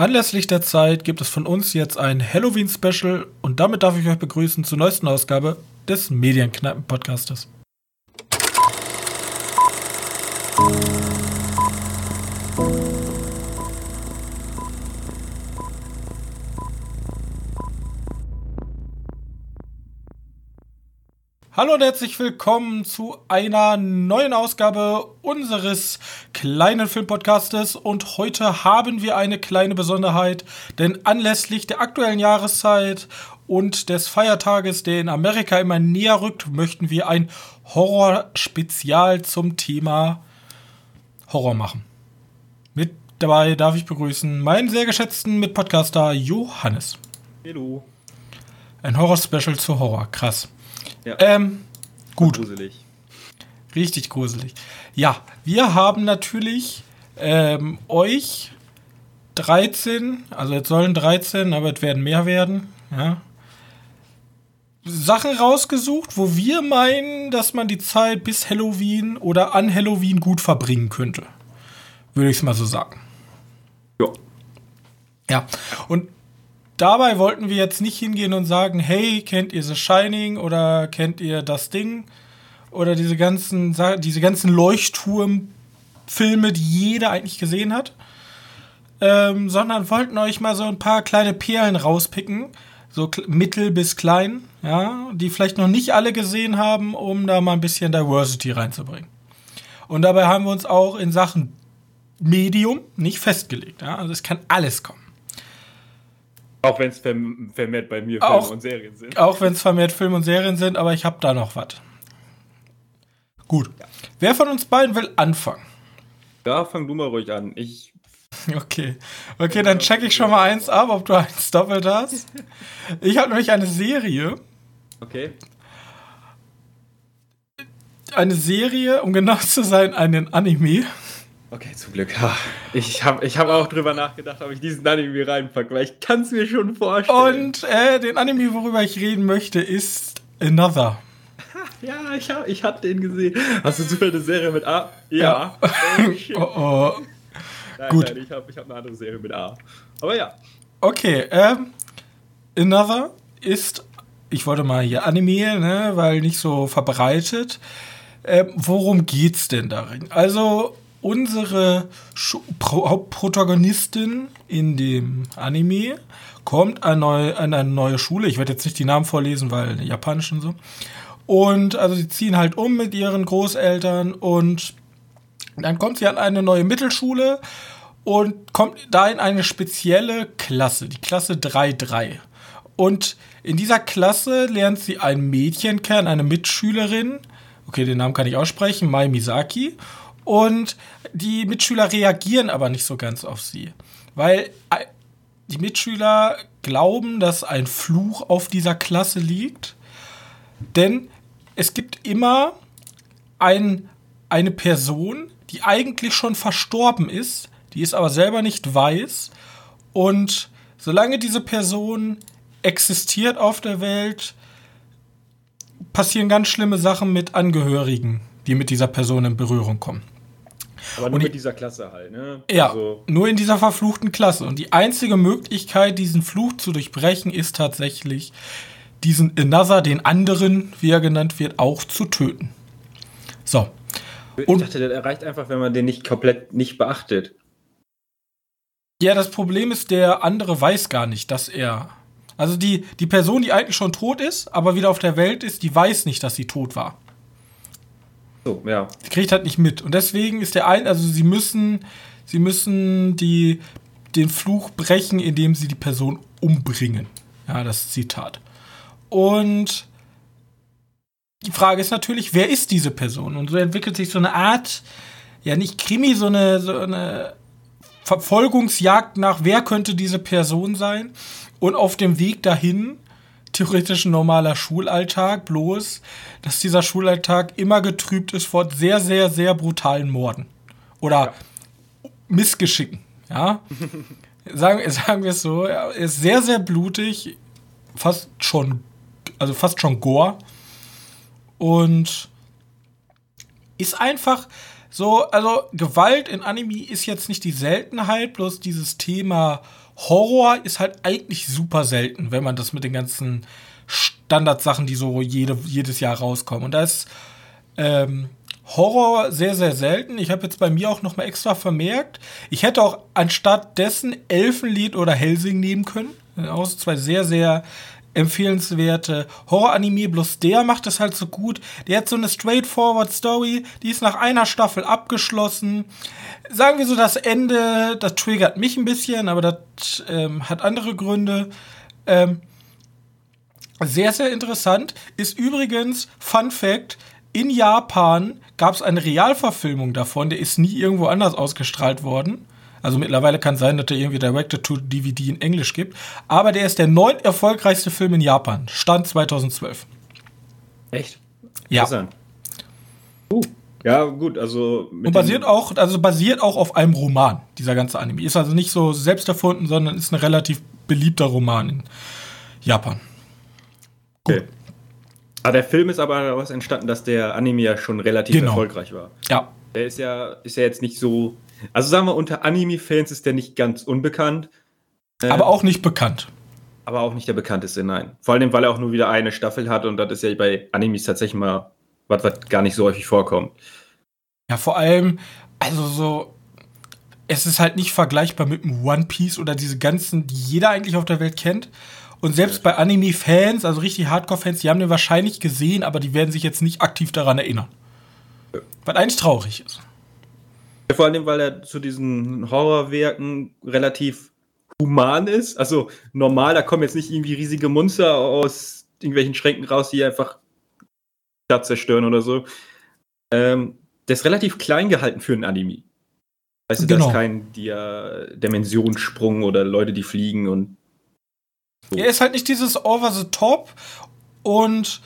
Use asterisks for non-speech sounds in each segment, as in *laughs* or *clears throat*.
Anlässlich der Zeit gibt es von uns jetzt ein Halloween-Special und damit darf ich euch begrüßen zur neuesten Ausgabe des Medienkneipen-Podcastes. Hallo und herzlich willkommen zu einer neuen Ausgabe unseres kleinen Filmpodcastes. Und heute haben wir eine kleine Besonderheit, denn anlässlich der aktuellen Jahreszeit und des Feiertages, der in Amerika immer näher rückt, möchten wir ein Horror-Spezial zum Thema Horror machen. Mit dabei darf ich begrüßen meinen sehr geschätzten Mitpodcaster Johannes. Hallo. Ein Horror-Special zu Horror, krass. Ja. Ähm, gut. Gruselig. Richtig gruselig. Ja, wir haben natürlich ähm, euch 13, also jetzt sollen 13, aber es werden mehr werden, ja. Sachen rausgesucht, wo wir meinen, dass man die Zeit bis Halloween oder an Halloween gut verbringen könnte. Würde ich es mal so sagen. Ja. Ja, und dabei wollten wir jetzt nicht hingehen und sagen, hey, kennt ihr The Shining oder kennt ihr das Ding oder diese ganzen diese ganzen Leuchtturmfilme, die jeder eigentlich gesehen hat, ähm, sondern wollten euch mal so ein paar kleine Perlen rauspicken, so mittel bis klein, ja, die vielleicht noch nicht alle gesehen haben, um da mal ein bisschen Diversity reinzubringen. Und dabei haben wir uns auch in Sachen Medium nicht festgelegt, ja, also es kann alles kommen. Auch wenn es verm vermehrt bei mir Auch- Filme und Serien sind. Auch wenn es vermehrt Film und Serien sind, aber ich habe da noch was. Gut. Wer von uns beiden will anfangen? Ja, fang du mal ruhig an. Ich. *laughs* Okay. Okay, dann check ich schon mal eins ab, ob du eins doppelt hast. Ich habe nämlich eine Serie. Okay. Eine Serie, um genau zu sein, einen Anime. Okay, zum Glück. Ich habe ich hab auch drüber nachgedacht, ob ich diesen Anime reinpacke, weil ich kann es mir schon vorstellen. Und äh, den Anime, worüber ich reden möchte, ist Another. Ja, ich, hab, ich hab den gesehen. Hast du zufällig eine Serie mit A? Ja. Oh, shit. *laughs* Oh oh. Nein, gut. Nein, ich habe ich hab eine andere Serie mit A. Aber ja. Okay, ähm, Another ist, ich wollte mal hier Anime, ne, weil nicht so verbreitet. Ähm, worum geht's denn darin? Also, unsere Hauptprotagonistin in dem Anime kommt an eine neue Schule. Ich werde jetzt nicht die Namen vorlesen, weil japanisch und so. Und also sie ziehen halt um mit ihren Großeltern und dann kommt sie an eine neue Mittelschule und kommt da in eine spezielle Klasse, die Klasse 3-3. Und in dieser Klasse lernt sie ein Mädchen kennen, eine Mitschülerin. Okay, den Namen kann ich aussprechen, Mai Misaki. Und die Mitschüler reagieren aber nicht so ganz auf sie. Weil äh, die Mitschüler glauben, dass ein Fluch auf dieser Klasse liegt. Denn es gibt immer ein, eine Person, die eigentlich schon verstorben ist, die es aber selber nicht weiß. Und solange diese Person existiert auf der Welt, passieren ganz schlimme Sachen mit Angehörigen, die mit dieser Person in Berührung kommen. Aber nur Und mit ich- dieser Klasse halt, ne? Ja, Also, nur in dieser verfluchten Klasse. Und die einzige Möglichkeit, diesen Fluch zu durchbrechen, ist tatsächlich, diesen Another, den anderen, wie er genannt wird, auch zu töten. So. ich und- dachte, der erreicht einfach, wenn man den nicht komplett nicht beachtet. Ja, das Problem ist, der andere weiß gar nicht, dass er. Also die, die Person, die eigentlich schon tot ist, aber wieder auf der Welt ist, die weiß nicht, dass sie tot war. So, ja. Sie kriegt halt nicht mit. Und deswegen ist der ein, also sie müssen, sie müssen die, den Fluch brechen, indem sie die Person umbringen. Ja, das Zitat. Und die Frage ist natürlich, wer ist diese Person? Und so entwickelt sich so eine Art, ja nicht Krimi, so eine, so eine Verfolgungsjagd nach, wer könnte diese Person sein? Und auf dem Weg dahin, theoretisch ein normaler Schulalltag, bloß, dass dieser Schulalltag immer getrübt ist von sehr, sehr, sehr brutalen Morden. Oder Missgeschicken, ja. sagen, *laughs* sagen wir es so, er ist sehr, sehr blutig, fast schon, also fast schon Gore. Und ist einfach so, also Gewalt in Anime ist jetzt nicht die Seltenheit, bloß dieses Thema Horror ist halt eigentlich super selten, wenn man das mit den ganzen Standardsachen, die so jede, jedes Jahr rauskommen. Und da ist ähm, Horror sehr, sehr selten. Ich habe jetzt bei mir auch noch mal extra vermerkt, ich hätte auch anstatt dessen Elfenlied oder Helsing nehmen können. Aus zwei sehr, sehr empfehlenswerte Horror-Anime, bloß der macht es halt so gut. Der hat so eine straightforward Story, die ist nach einer Staffel abgeschlossen. Sagen wir so, das Ende, das triggert mich ein bisschen, aber das ähm, hat andere Gründe. Ähm, sehr, sehr interessant ist übrigens, Fun Fact, in Japan gab es eine Realverfilmung davon, der ist nie irgendwo anders ausgestrahlt worden. Also mittlerweile kann sein, dass der irgendwie Director-to-DVD in Englisch gibt. Aber der ist der neunt erfolgreichste Film in Japan. Stand 2012. Echt? Ja. Uh, ja, gut, also. mit Und basiert auch, also basiert auch auf einem Roman, dieser ganze Anime. Ist also nicht so selbst erfunden, sondern ist ein relativ beliebter Roman in Japan. Okay. Ah, der Film ist aber daraus entstanden, dass der Anime ja schon relativ Genau. erfolgreich war. Ja. Der ist ja, ist ja jetzt nicht so. Also sagen wir, unter Anime-Fans ist der nicht ganz unbekannt. Äh, Aber auch nicht bekannt. aber auch nicht der bekannteste, nein. Vor allem, weil er auch nur wieder eine Staffel hat und das ist ja bei Animes tatsächlich mal was, was gar nicht so häufig vorkommt. Ja, vor allem, also so, es ist halt nicht vergleichbar mit einem One Piece oder diese ganzen, die jeder eigentlich auf der Welt kennt. Und selbst bei Anime-Fans, also richtig Hardcore-Fans, die haben den wahrscheinlich gesehen, aber die werden sich jetzt nicht aktiv daran erinnern. Was eigentlich traurig ist. Vor allem, weil er zu diesen Horrorwerken relativ human ist. Also normal, da kommen jetzt nicht irgendwie riesige Monster aus irgendwelchen Schränken raus, die einfach Stadt zerstören oder so. Ähm, der ist relativ klein gehalten für ein Anime. Weißt du, da Genau. ist kein Dia Dimensionssprung oder Leute, die fliegen und Er ist halt nicht dieses Over the Top und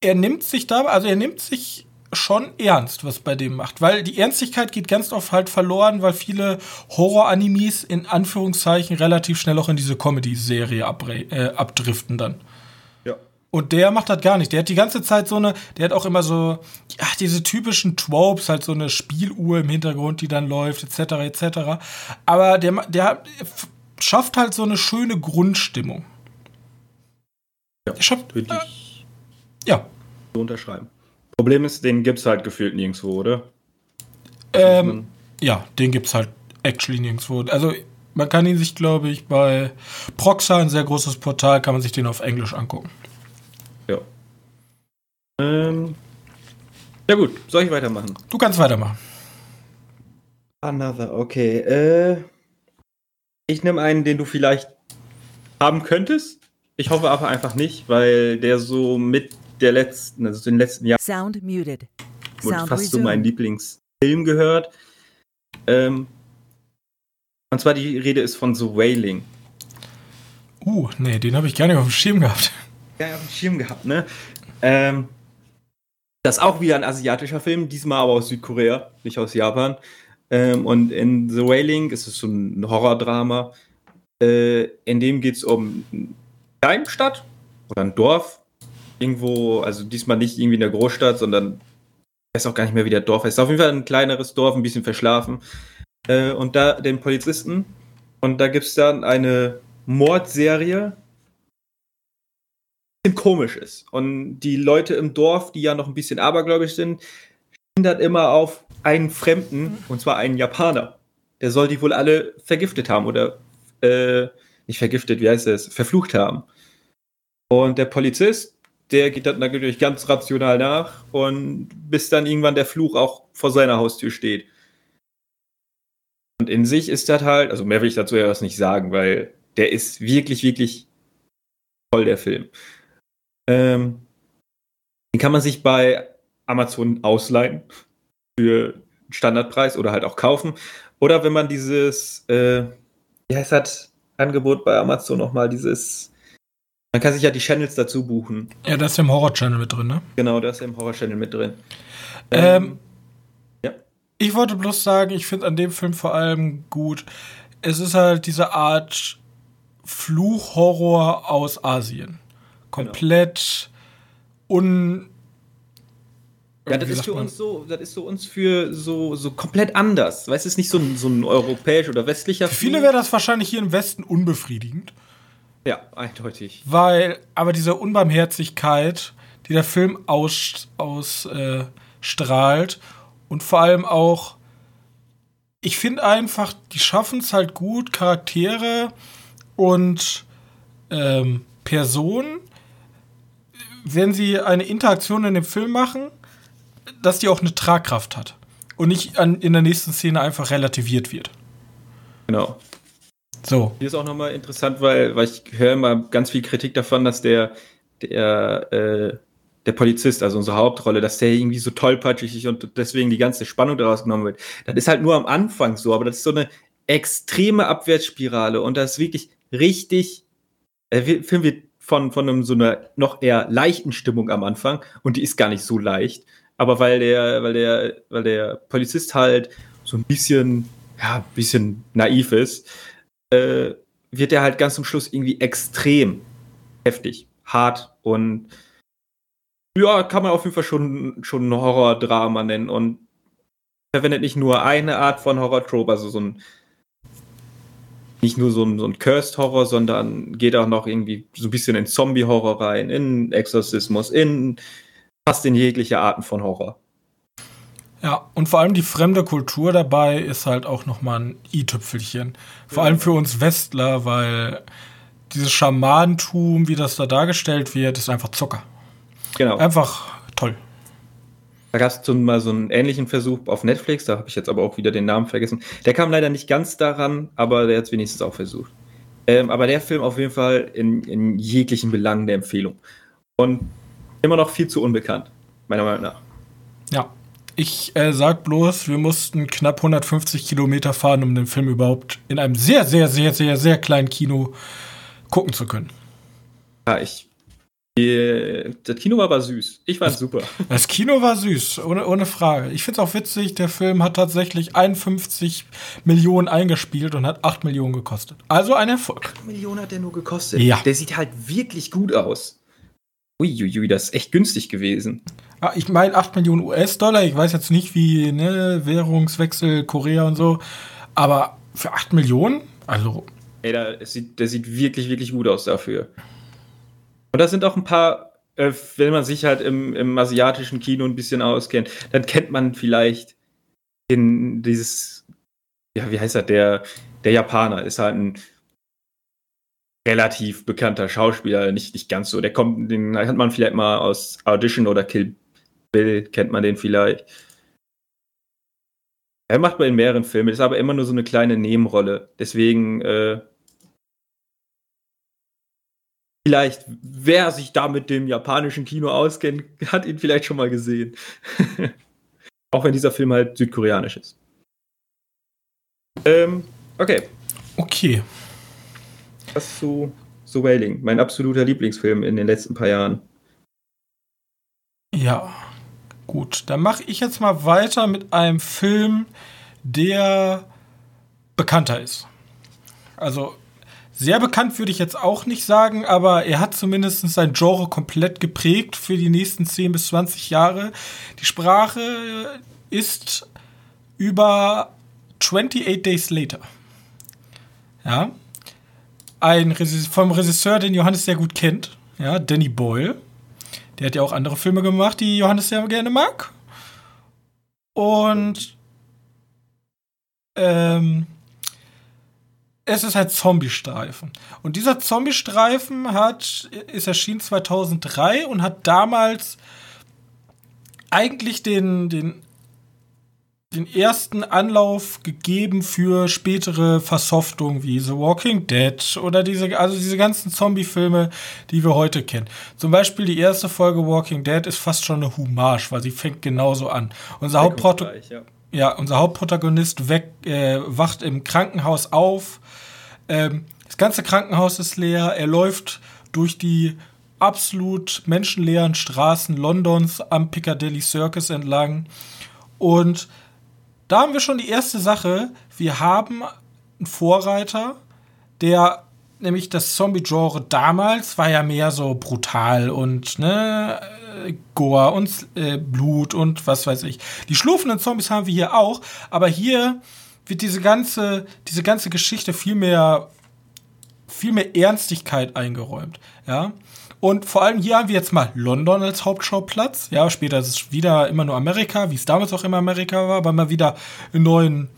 er nimmt sich da, also er nimmt sich schon ernst, was bei dem macht, weil die Ernstigkeit geht ganz oft halt verloren, weil viele Horror-Animes in Anführungszeichen relativ schnell auch in diese Comedy-Serie äh, abdriften dann. ja. Und der macht das gar nicht. Der hat die ganze Zeit so eine, der hat auch immer so, ja, diese typischen Tropes, halt so eine Spieluhr im Hintergrund, die dann läuft, etc., etc. Aber der, der schafft halt so eine schöne Grundstimmung. Ja, schafft, würde äh, ich ja. so unterschreiben. Problem ist, den gibt's halt gefühlt nirgendwo, oder? Ähm, ja, den gibt's halt actually nirgendwo. Also, man kann ihn sich, glaube ich, bei Proxa, ein sehr großes Portal, kann man sich den auf Englisch angucken. Ja. Ähm, ja gut, soll ich weitermachen? Du kannst weitermachen. Another, okay. Äh, ich nehme einen, den du vielleicht haben könntest. Ich hoffe aber einfach nicht, weil der so mit der letzten, also den letzten Jahren Sound muted. wurde Sound fast so mein resumed. Lieblingsfilm gehört. Ähm, und zwar die Rede ist von The Wailing. Uh, nee, den habe ich gar nicht auf dem Schirm gehabt. Ja, auf dem Schirm gehabt, ne? Ähm, das ist auch wieder ein asiatischer Film, diesmal aber aus Südkorea, nicht aus Japan. Ähm, und in The Wailing ist es so ein Horrordrama. Äh, in dem geht es um eine Kleinstadt oder ein Dorf. Irgendwo, also diesmal nicht irgendwie in der Großstadt, sondern ich weiß auch gar nicht mehr, wie der Dorf heißt. Auf jeden Fall ein kleineres Dorf, ein bisschen verschlafen. Äh, und da den Polizisten. Und da gibt es dann eine Mordserie, bisschen komisch ist. Und die Leute im Dorf, die ja noch ein bisschen abergläubisch sind, hindert immer auf einen Fremden, und zwar einen Japaner. Der soll die wohl alle vergiftet haben oder äh, nicht vergiftet, wie heißt es, verflucht haben. Und der Polizist, der geht dann natürlich ganz rational nach und bis dann irgendwann der Fluch auch vor seiner Haustür steht. Und in sich ist das halt, also mehr will ich dazu ja was nicht sagen, weil der ist wirklich, wirklich toll, der Film. Ähm, den kann man sich bei Amazon ausleihen für Standardpreis oder halt auch kaufen. Oder wenn man dieses, äh, wie heißt das Angebot bei Amazon nochmal, dieses, man kann sich ja die Channels dazu buchen. Ja, da ist ja im Horror-Channel mit drin, ne? Genau, da ist ja im Horror-Channel mit drin. Ähm, ja. Ich wollte bloß sagen, ich finde an dem Film vor allem gut, es ist halt diese Art Fluchhorror aus Asien. Komplett un Ja, das ist für uns so, das ist so uns für so, so komplett anders. Weißt du, es ist nicht so ein, so ein europäisch oder westlicher Für viele wäre das wahrscheinlich hier im Westen unbefriedigend. Ja, eindeutig. Weil, aber diese Unbarmherzigkeit, die der Film ausstrahlt aus, äh, strahlt und vor allem auch, ich finde einfach, die schaffen es halt gut, Charaktere und ähm, Personen, wenn sie eine Interaktion in dem Film machen, dass die auch eine Tragkraft hat und nicht an, in der nächsten Szene einfach relativiert wird. Genau. So. Hier ist auch nochmal interessant, weil, weil ich höre immer ganz viel Kritik davon, dass der, der, äh, der Polizist, also unsere Hauptrolle, dass der irgendwie so tollpatschig ist und deswegen die ganze Spannung daraus genommen wird. Das ist halt nur am Anfang so, aber das ist so eine extreme Abwärtsspirale und das ist wirklich richtig, der Film wird von, von einem, so einer noch eher leichten Stimmung am Anfang und die ist gar nicht so leicht aber weil der, weil der, weil der Polizist halt so ein bisschen, ja, ein bisschen naiv ist, äh, wird er halt ganz zum Schluss irgendwie extrem heftig, hart und ja, kann man auf jeden Fall schon, schon ein Horror-Drama nennen und verwendet nicht nur eine Art von Horror-Trope, also so ein nicht nur so ein, so ein Cursed-Horror, sondern geht auch noch irgendwie so ein bisschen in Zombie-Horror rein, in Exorzismus, in fast in jegliche Arten von Horror. Ja, und vor allem die fremde Kultur dabei ist halt auch nochmal ein i-Tüpfelchen. Vor ja. allem für uns Westler, weil dieses Schamanentum, wie das da dargestellt wird, ist einfach Zucker. Genau. Einfach toll. Da gab es mal so einen ähnlichen Versuch auf Netflix, da habe ich jetzt aber auch wieder den Namen vergessen. Der kam leider nicht ganz daran, aber der hat es wenigstens auch versucht. Ähm, aber der Film auf jeden Fall in, in jeglichen Belangen der Empfehlung. Und immer noch viel zu unbekannt, meiner Meinung nach. Ja. Ich äh, sag bloß, wir mussten knapp 150 Kilometer fahren, um den Film überhaupt in einem sehr, sehr, sehr, sehr, sehr kleinen Kino gucken zu können. Ja, ich. das Kino war aber süß. Ich fand super. Das Kino war süß, ohne, ohne Frage. Ich finde es auch witzig, der Film hat tatsächlich 51 Millionen eingespielt und hat 8 Millionen gekostet. Also ein Erfolg. 8 Millionen hat der nur gekostet. Ja. Der sieht halt wirklich gut aus. Uiuiui, das ist echt günstig gewesen. Ah, ich meine 8 Millionen US-Dollar. Ich weiß jetzt nicht, wie ne, Währungswechsel Korea und so. Aber für 8 Millionen? Also. Ey, da, sieht, der sieht wirklich, wirklich gut aus dafür. Und da sind auch ein paar, äh, wenn man sich halt im, im asiatischen Kino ein bisschen auskennt, dann kennt man vielleicht in dieses, ja, wie heißt er, der, der Japaner ist halt ein relativ bekannter Schauspieler, nicht, nicht ganz so. Der kommt, den hat man vielleicht mal aus Audition oder Kill Bill, kennt man den vielleicht. Er macht bei in mehreren Filmen, ist aber immer nur so eine kleine Nebenrolle. Deswegen, äh, vielleicht, wer sich da mit dem japanischen Kino auskennt, *laughs* hat ihn vielleicht schon mal gesehen. *laughs* Auch wenn dieser Film halt südkoreanisch ist. Ähm, okay. Okay. Das zu, zu Wailing, mein absoluter Lieblingsfilm in den letzten paar Jahren. Ja, gut. Dann mache ich jetzt mal weiter mit einem Film, der bekannter ist. Also sehr bekannt würde ich jetzt auch nicht sagen, aber er hat zumindest sein Genre komplett geprägt für die nächsten 10 bis 20 Jahre. Die Sprache ist über 28 Days Later. Ja, ein Regisseur, vom Regisseur, den Johannes sehr gut kennt, ja, Danny Boyle. Der hat ja auch andere Filme gemacht, die Johannes sehr gerne mag. Und ähm, es ist halt Zombie-Streifen. Und dieser Zombie-Streifen hat, ist erschienen 2003 und hat damals eigentlich den, den den ersten Anlauf gegeben für spätere Versoftungen wie The Walking Dead oder diese, also diese ganzen Zombie-Filme, die wir heute kennen. Zum Beispiel die erste Folge Walking Dead ist fast schon eine Hommage, weil sie fängt genauso an. Unser, Hauptproto ja. ja. unser Hauptprotagonist weg, äh, wacht im Krankenhaus auf. Ähm, das ganze Krankenhaus ist leer. Er läuft durch die absolut menschenleeren Straßen Londons am Piccadilly Circus entlang und da haben wir schon die erste Sache. Wir haben einen Vorreiter, der nämlich das Zombie-Genre damals war ja mehr so brutal und ne, äh, Gore und äh, Blut und was weiß ich. Die schlurfenden Zombies haben wir hier auch, aber hier wird diese ganze, diese ganze Geschichte viel mehr, viel mehr Ernstigkeit eingeräumt. Ja. Und vor allem hier haben wir jetzt mal London als Hauptschauplatz. Ja, später ist es wieder immer nur Amerika, wie es damals auch immer Amerika war, aber mal wieder einen neuen,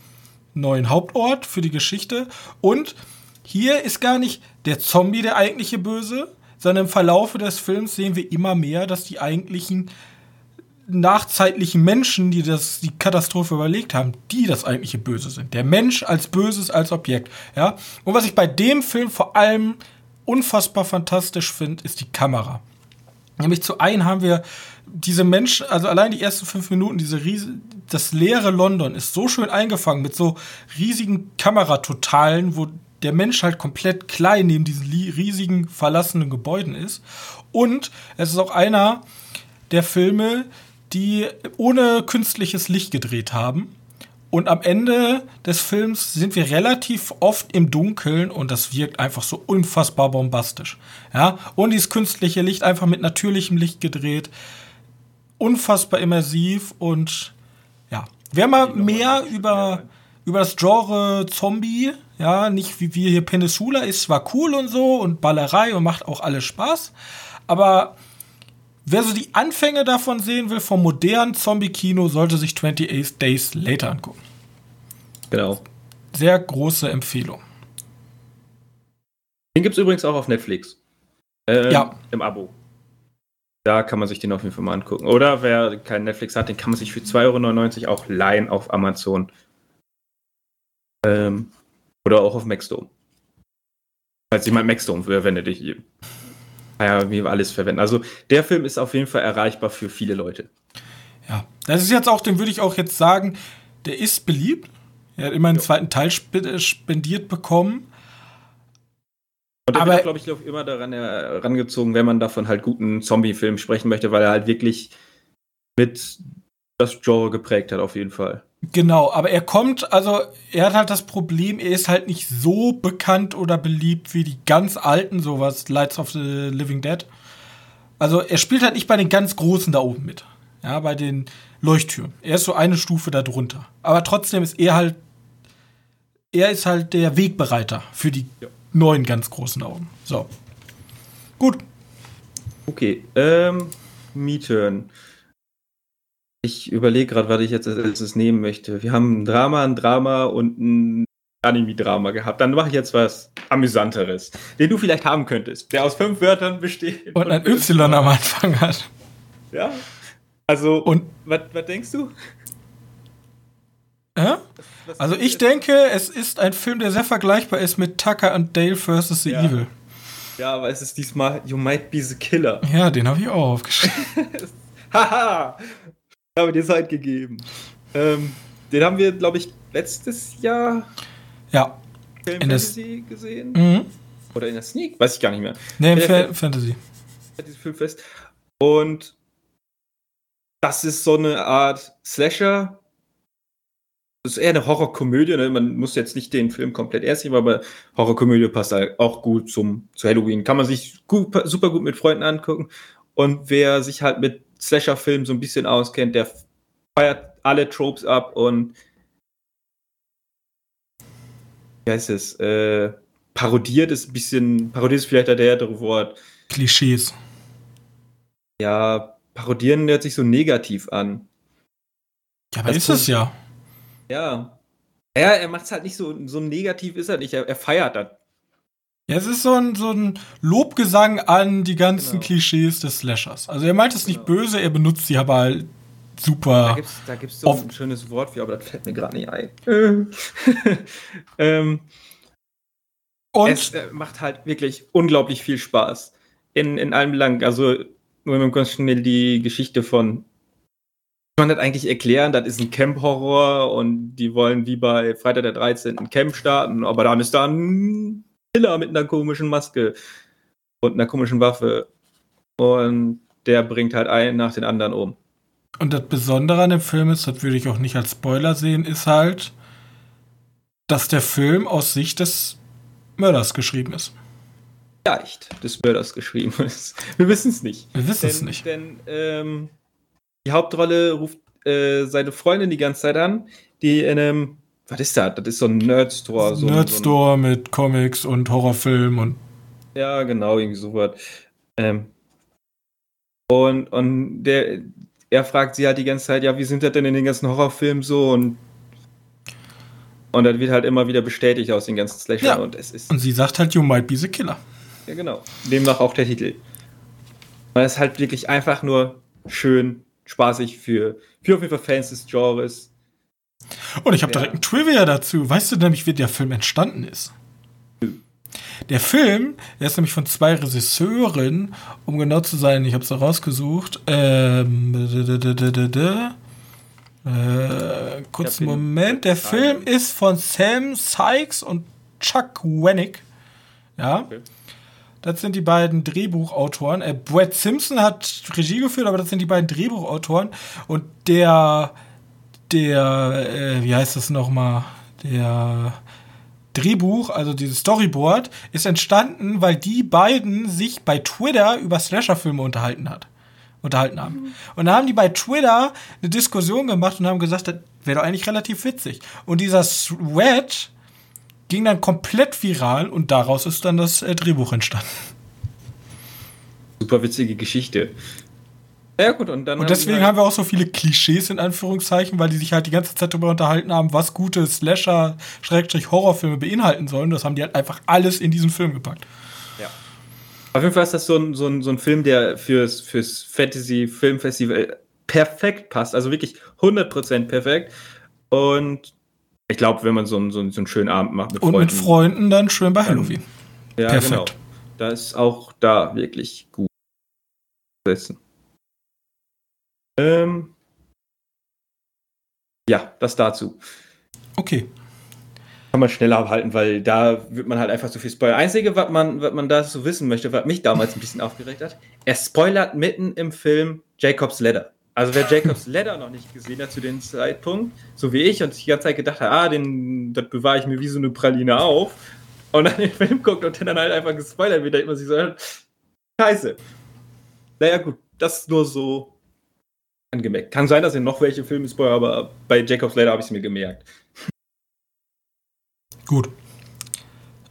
neuen Hauptort für die Geschichte. Und hier ist gar nicht der Zombie der eigentliche Böse, sondern im Verlaufe des Films sehen wir immer mehr, dass die eigentlichen nachzeitlichen Menschen, die das, die Katastrophe überlegt haben, die das eigentliche Böse sind. Der Mensch als Böses, als Objekt. Ja? Und was ich bei dem Film vor allem unfassbar fantastisch finde, ist die Kamera. Nämlich zu einen haben wir diese Menschen, also allein die ersten fünf Minuten, diese riese, das leere London ist so schön eingefangen mit so riesigen Kameratotalen, wo der Mensch halt komplett klein neben diesen riesigen verlassenen Gebäuden ist. Und es ist auch einer der Filme, die ohne künstliches Licht gedreht haben. Und am Ende des Films sind wir relativ oft im Dunkeln und das wirkt einfach so unfassbar bombastisch. Ja, und dieses künstliche Licht einfach mit natürlichem Licht gedreht. Unfassbar immersiv und ja. Wer mal mehr über, über das Genre Zombie, ja, nicht wie wir hier Peninsula ist zwar cool und so und Ballerei und macht auch alles Spaß, aber Wer so die Anfänge davon sehen will, vom modernen Zombie-Kino, sollte sich 28 Days Later angucken. Genau. Sehr große Empfehlung. Den gibt es übrigens auch auf Netflix. Ähm, ja. Im Abo. Da kann man sich den auf jeden Fall mal angucken. Oder wer kein Netflix hat, den kann man sich für 2,99 Euro auch leihen auf Amazon. Ähm, oder auch auf Maxdome. Falls jemand Maxdome verwendet, ich ja, wie wir alles verwenden. Also der Film ist auf jeden Fall erreichbar für viele Leute. Ja, das ist jetzt auch, den würde ich auch jetzt sagen, der ist beliebt. Er hat immer einen jo. zweiten Teil spendiert bekommen. Und der wird, glaube ich, immer daran herangezogen, wenn man davon halt guten Zombie-Film sprechen möchte, weil er halt wirklich mit das Genre geprägt hat, auf jeden Fall. Genau, aber er kommt, also er hat halt das Problem, er ist halt nicht so bekannt oder beliebt wie die ganz alten, sowas, Lights of the Living Dead. Also er spielt halt nicht bei den ganz Großen da oben mit. Ja, bei den Leuchttürmen. Er ist so eine Stufe darunter. Aber trotzdem ist er halt, er ist halt der Wegbereiter für die ja. neuen ganz großen da oben. So. Gut. Okay, ähm, Me-Turn. Ich überlege gerade, was ich jetzt als erstes nehmen möchte. Wir haben ein Drama, ein Drama und ein Anime-Drama gehabt. Dann mache ich jetzt was Amüsanteres, den du vielleicht haben könntest, der aus fünf Wörtern besteht. Und ein Y am Anfang hat. Ja. Also, und was, denkst du? Äh? Also ich denke, es ist ein Film, der sehr vergleichbar ist mit Tucker und Dale vs. The ja. Evil. Ja, aber es ist diesmal You Might Be the Killer. Ja, den habe ich auch aufgeschrieben. *laughs* Haha! *laughs* habe dir Zeit gegeben. Ähm, den haben wir, glaube ich, letztes Jahr ja. Film in Fantasy gesehen. Mhm. Oder in der Sneak, weiß ich gar nicht mehr. Nee, im Fa Fantasy. Dieses Filmfest. Und das ist so eine Art Slasher. Das ist eher eine Horrorkomödie. Ne? Man muss jetzt nicht den Film komplett ernst nehmen, aber Horrorkomödie passt halt auch gut zum, zu Halloween. Kann man sich gut, super gut mit Freunden angucken. Und wer sich halt mit Slasher-Film so ein bisschen auskennt, der feiert alle Tropes ab und wie heißt es, äh, parodiert ist ein bisschen, parodiert ist vielleicht der härtere Wort. Klischees. Ja, parodieren hört sich so negativ an. Ja, aber das ist es ja. Ja. Ja, er macht es halt nicht so, so negativ ist er nicht, er, er feiert das. Ja, es ist so ein, so ein Lobgesang an die ganzen genau. Klischees des Slashers. Also er meint es nicht genau. böse, er benutzt sie aber halt super. Da gibt es so ein schönes Wort für, aber das fällt mir gerade nicht ein. *laughs* ähm, und es äh, macht halt wirklich unglaublich viel Spaß. In, in allem Belangen. Also, mal ganz schnell die Geschichte von. Man hat eigentlich erklären, das ist ein Camp-Horror und die wollen wie bei Freitag der 13. ein Camp starten, aber dann ist da ein Killer mit einer komischen Maske und einer komischen Waffe. Und der bringt halt einen nach den anderen um. Und das Besondere an dem Film ist, das würde ich auch nicht als Spoiler sehen, ist halt, dass der Film aus Sicht des Mörders geschrieben ist. vielleicht des Mörders geschrieben ist. Wir wissen es nicht. Wir wissen es nicht. denn ähm, die Hauptrolle ruft äh, seine Freundin die ganze Zeit an, die in einem, was ist das? Das ist so ein Nerd-Store. So, Nerdstore mit Comics und Horrorfilmen und So ja, genau, irgendwie sowas. Ähm, und und der, er fragt sie halt die ganze Zeit, ja, wie sind das denn in den ganzen Horrorfilmen so? Und, und das wird halt immer wieder bestätigt aus den ganzen Slashern. Ja. Und es ist Und sie sagt halt, you might be the killer. Ja, genau. Demnach auch der Titel. Weil es halt wirklich einfach nur schön, spaßig für, für auf jeden Fall Fans des Genres. Und ich habe Ja. direkt ein Trivia dazu. Weißt du nämlich, wie der Film entstanden ist? Der Film, der ist nämlich von zwei Regisseuren, um genau zu sein, ich habe es rausgesucht. Ähm, äh, kurzen Moment. Der Film ist von Sam Sykes und Chuck Wennick. Ja. Okay. Das sind die beiden Drehbuchautoren. Äh, Brad Simpson hat Regie geführt, aber das sind die beiden Drehbuchautoren. Und der, der, äh, wie heißt das nochmal? Der Drehbuch, also dieses Storyboard, ist entstanden, weil die beiden sich bei Twitter über Slasher-Filme unterhalten hat. Unterhalten haben. Und da haben die bei Twitter eine Diskussion gemacht und haben gesagt, das wäre doch eigentlich relativ witzig. Und dieser Thread ging dann komplett viral und daraus ist dann das äh, Drehbuch entstanden. Super witzige Geschichte. Ja, gut, und dann. Und deswegen haben wir auch so viele Klischees in Anführungszeichen, weil die sich halt die ganze Zeit darüber unterhalten haben, was gute Slasher-Horrorfilme beinhalten sollen. Das haben die halt einfach alles in diesen Film gepackt. Ja. Auf jeden Fall ist das so ein, so ein, so ein Film, der fürs, fürs Fantasy-Filmfestival perfekt passt. Also wirklich 100% perfekt. Und ich glaube, wenn man so einen, so, einen, so einen schönen Abend macht mit Und Freunden. mit Freunden dann schön bei Halloween. Ja, Perfekt. genau. Da ist auch da wirklich gut setzen. Ähm, ja, das dazu. Okay. Kann man schneller abhalten, weil da wird man halt einfach so viel spoilern. Einzige, was man, was man da so wissen möchte, was mich damals ein bisschen aufgeregt hat, er spoilert mitten im Film Jacob's Ladder. Also wer Jacob's Ladder noch nicht gesehen hat zu dem Zeitpunkt, so wie ich, und sich die ganze Zeit gedacht hat, ah, den, das bewahre ich mir wie so eine Praline auf, und dann den Film guckt und dann halt einfach gespoilert wird, denkt man sich so, scheiße. Naja, gut, das ist nur so angemerkt. Kann sein, dass ihr noch welche Filme spoilern, aber bei Jacob's Ladder habe ich es mir gemerkt. Gut.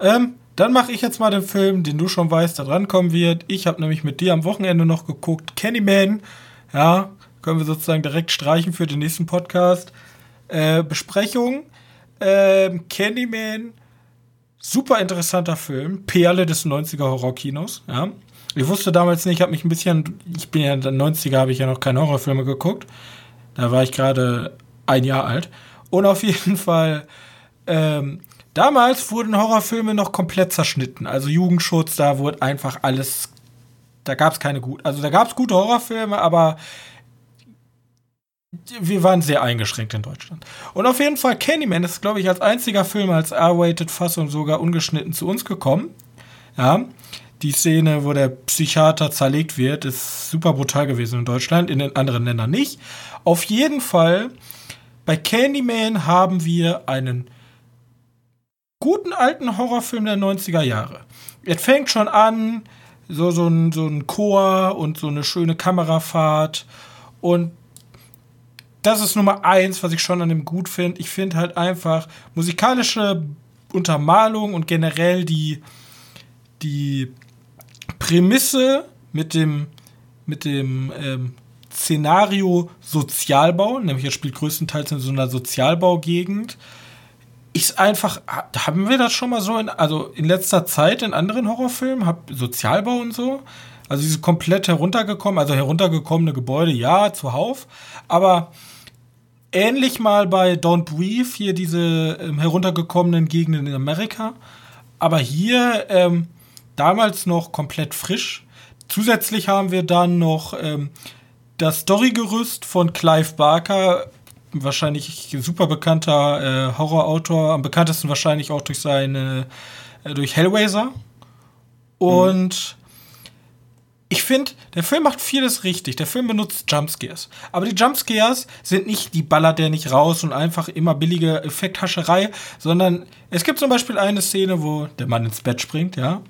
Ähm, dann mache ich jetzt mal den Film, den du schon weißt, da dran kommen wird. Ich habe nämlich mit dir am Wochenende noch geguckt. Candyman. Ja, können wir sozusagen direkt streichen für den nächsten Podcast. Äh, Besprechung. Ähm, Candyman. Super interessanter Film. Perle des 90er Horrorkinos. Ja. Ich wusste damals nicht, ich habe mich ein bisschen, ich bin ja in den 90er, habe ich ja noch keine Horrorfilme geguckt. Da war ich gerade ein Jahr alt. Und auf *laughs* jeden Fall, ähm, damals wurden Horrorfilme noch komplett zerschnitten. Also Jugendschutz, da wurde einfach alles, da gab es keine gut, also da gab es gute Horrorfilme, aber wir waren sehr eingeschränkt in Deutschland. Und auf jeden Fall Candyman ist, glaube ich, als einziger Film als R-Rated-Fassung sogar ungeschnitten zu uns gekommen. Ja, die Szene, wo der Psychiater zerlegt wird, ist super brutal gewesen in Deutschland, in den anderen Ländern nicht. Auf jeden Fall, bei Candyman haben wir einen guten alten Horrorfilm der 90er Jahre. Es fängt schon an, so, so, ein, so ein Chor und so eine schöne Kamerafahrt. Und das ist Nummer eins, was ich schon an dem gut finde. Ich finde halt einfach musikalische Untermalung und generell die, die Prämisse mit dem, mit dem ähm, Szenario Sozialbau, nämlich er spielt größtenteils in so einer Sozialbaugegend, ist einfach, ha- haben wir das schon mal so in, also in letzter Zeit in anderen Horrorfilmen, hab Sozialbau und so, also diese komplett heruntergekommen, also heruntergekommene Gebäude, ja, zuhauf, aber ähnlich mal bei Don't Breathe, hier diese ähm, heruntergekommenen Gegenden in Amerika, aber hier ähm, damals noch komplett frisch. Zusätzlich haben wir dann noch ähm, das Storygerüst von Clive Barker, wahrscheinlich super bekannter äh, Horrorautor, am bekanntesten wahrscheinlich auch durch seine äh, durch Hellraiser. Und ich finde, der Film macht vieles richtig. Der Film benutzt Jumpscares. Aber die Jumpscares sind nicht, die ballert der nicht raus und einfach immer billige Effekthascherei, sondern es gibt zum Beispiel eine Szene, wo der Mann ins Bett springt, ja.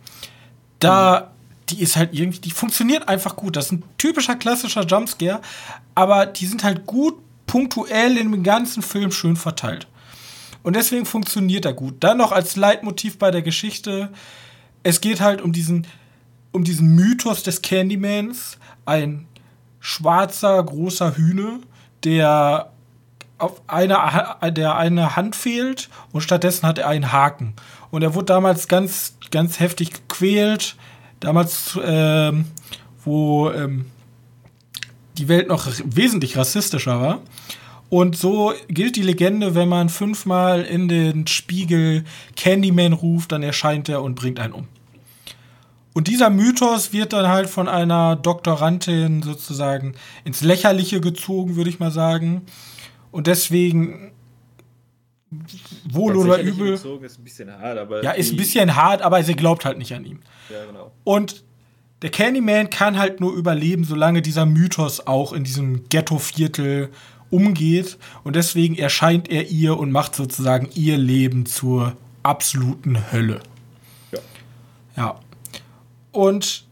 Da, die ist halt irgendwie, die funktioniert einfach gut. Das ist ein typischer klassischer Jumpscare, aber die sind halt gut punktuell in dem ganzen Film schön verteilt. Und deswegen funktioniert er gut. Dann noch als Leitmotiv bei der Geschichte, es geht halt um diesen, um diesen Mythos des Candymans, ein schwarzer, großer Hühne, der auf einer, der eine Hand fehlt und stattdessen hat er einen Haken. Und er wurde damals ganz, ganz heftig gequält. Damals, ähm, wo ähm, die Welt noch wesentlich rassistischer war. Und so gilt die Legende, wenn man fünfmal in den Spiegel Candyman ruft, dann erscheint er und bringt einen um. Und dieser Mythos wird dann halt von einer Doktorandin sozusagen ins Lächerliche gezogen, würde ich mal sagen. Und deswegen wohl oder übel. Ist ein bisschen hart, aber ja, ist ein bisschen hart, aber sie glaubt halt nicht an ihn. Ja, genau. Und der Candyman kann halt nur überleben, solange dieser Mythos auch in diesem Ghetto-Viertel umgeht. Und deswegen erscheint er ihr und macht sozusagen ihr Leben zur absoluten Hölle. Ja. Ja. Und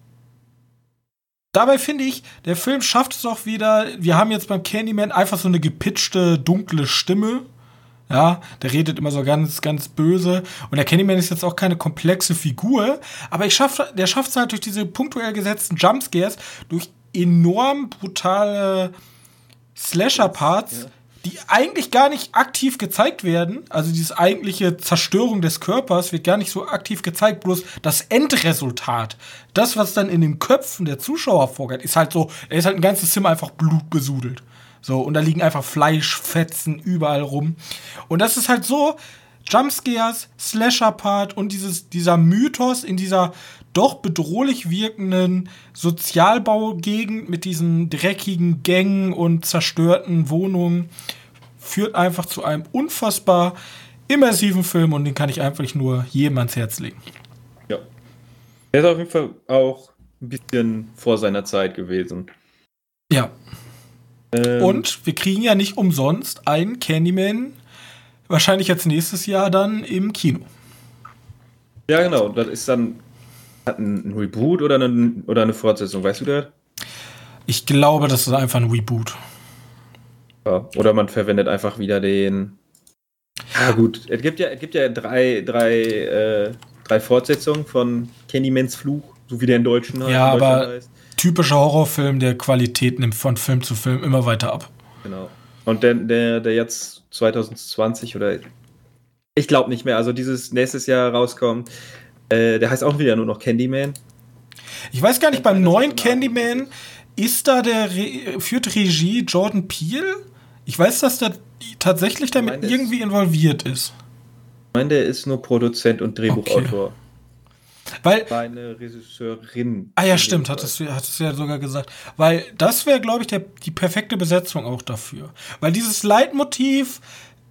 dabei finde ich, der Film schafft es auch wieder. Wir haben jetzt beim Candyman einfach so eine gepitchte, dunkle Stimme. Ja, der redet immer so ganz, ganz böse. Und der Candyman ist jetzt auch keine komplexe Figur, aber ich schaff, der schafft es halt durch diese punktuell gesetzten Jumpscares, durch enorm brutale Slasher-Parts, ja die eigentlich gar nicht aktiv gezeigt werden. Also diese eigentliche Zerstörung des Körpers wird gar nicht so aktiv gezeigt. Bloß das Endresultat, das, was dann in den Köpfen der Zuschauer vorgeht, ist halt so, er ist halt ein ganzes Zimmer einfach blutbesudelt. So, und da liegen einfach Fleischfetzen überall rum. Und das ist halt so, Jumpscares, Slasher-Part und dieses, dieser Mythos in dieser doch bedrohlich wirkenden Sozialbaugegend mit diesen dreckigen Gängen und zerstörten Wohnungen führt einfach zu einem unfassbar immersiven Film und den kann ich einfach nur jedem ans Herz legen. Ja. Er ist auf jeden Fall auch ein bisschen vor seiner Zeit gewesen. Ja. Ähm. Und wir kriegen ja nicht umsonst einen Candyman, wahrscheinlich jetzt nächstes Jahr dann im Kino. Ja, genau. Das ist dann ein, Reboot oder eine, oder eine Fortsetzung, weißt du das? Ich glaube, das ist einfach ein Reboot. Ja, oder man verwendet einfach wieder den. Ah, gut. Es gibt ja, es gibt ja drei, drei, äh, drei Fortsetzungen von Candymans Fluch, so wie der in Deutschen. Ja, aber heißt. Typischer Horrorfilm, der Qualität nimmt von Film zu Film immer weiter ab. Genau. Und der, der, der jetzt 2020 oder ich glaube nicht mehr, also dieses nächstes Jahr rauskommt, äh, der heißt auch wieder nur noch Candyman. Ich weiß gar nicht, beim neuen Candyman ist da der Re führt Regie Jordan Peele? Ich weiß, dass der tatsächlich damit meine, irgendwie involviert ist. Ich meine, der ist nur Produzent und Drehbuchautor. Okay. Weil. Eine Regisseurin. Ah ja, stimmt, hat es, hat es ja sogar gesagt. Weil das wäre, glaube ich, der, die perfekte Besetzung auch dafür. Weil dieses Leitmotiv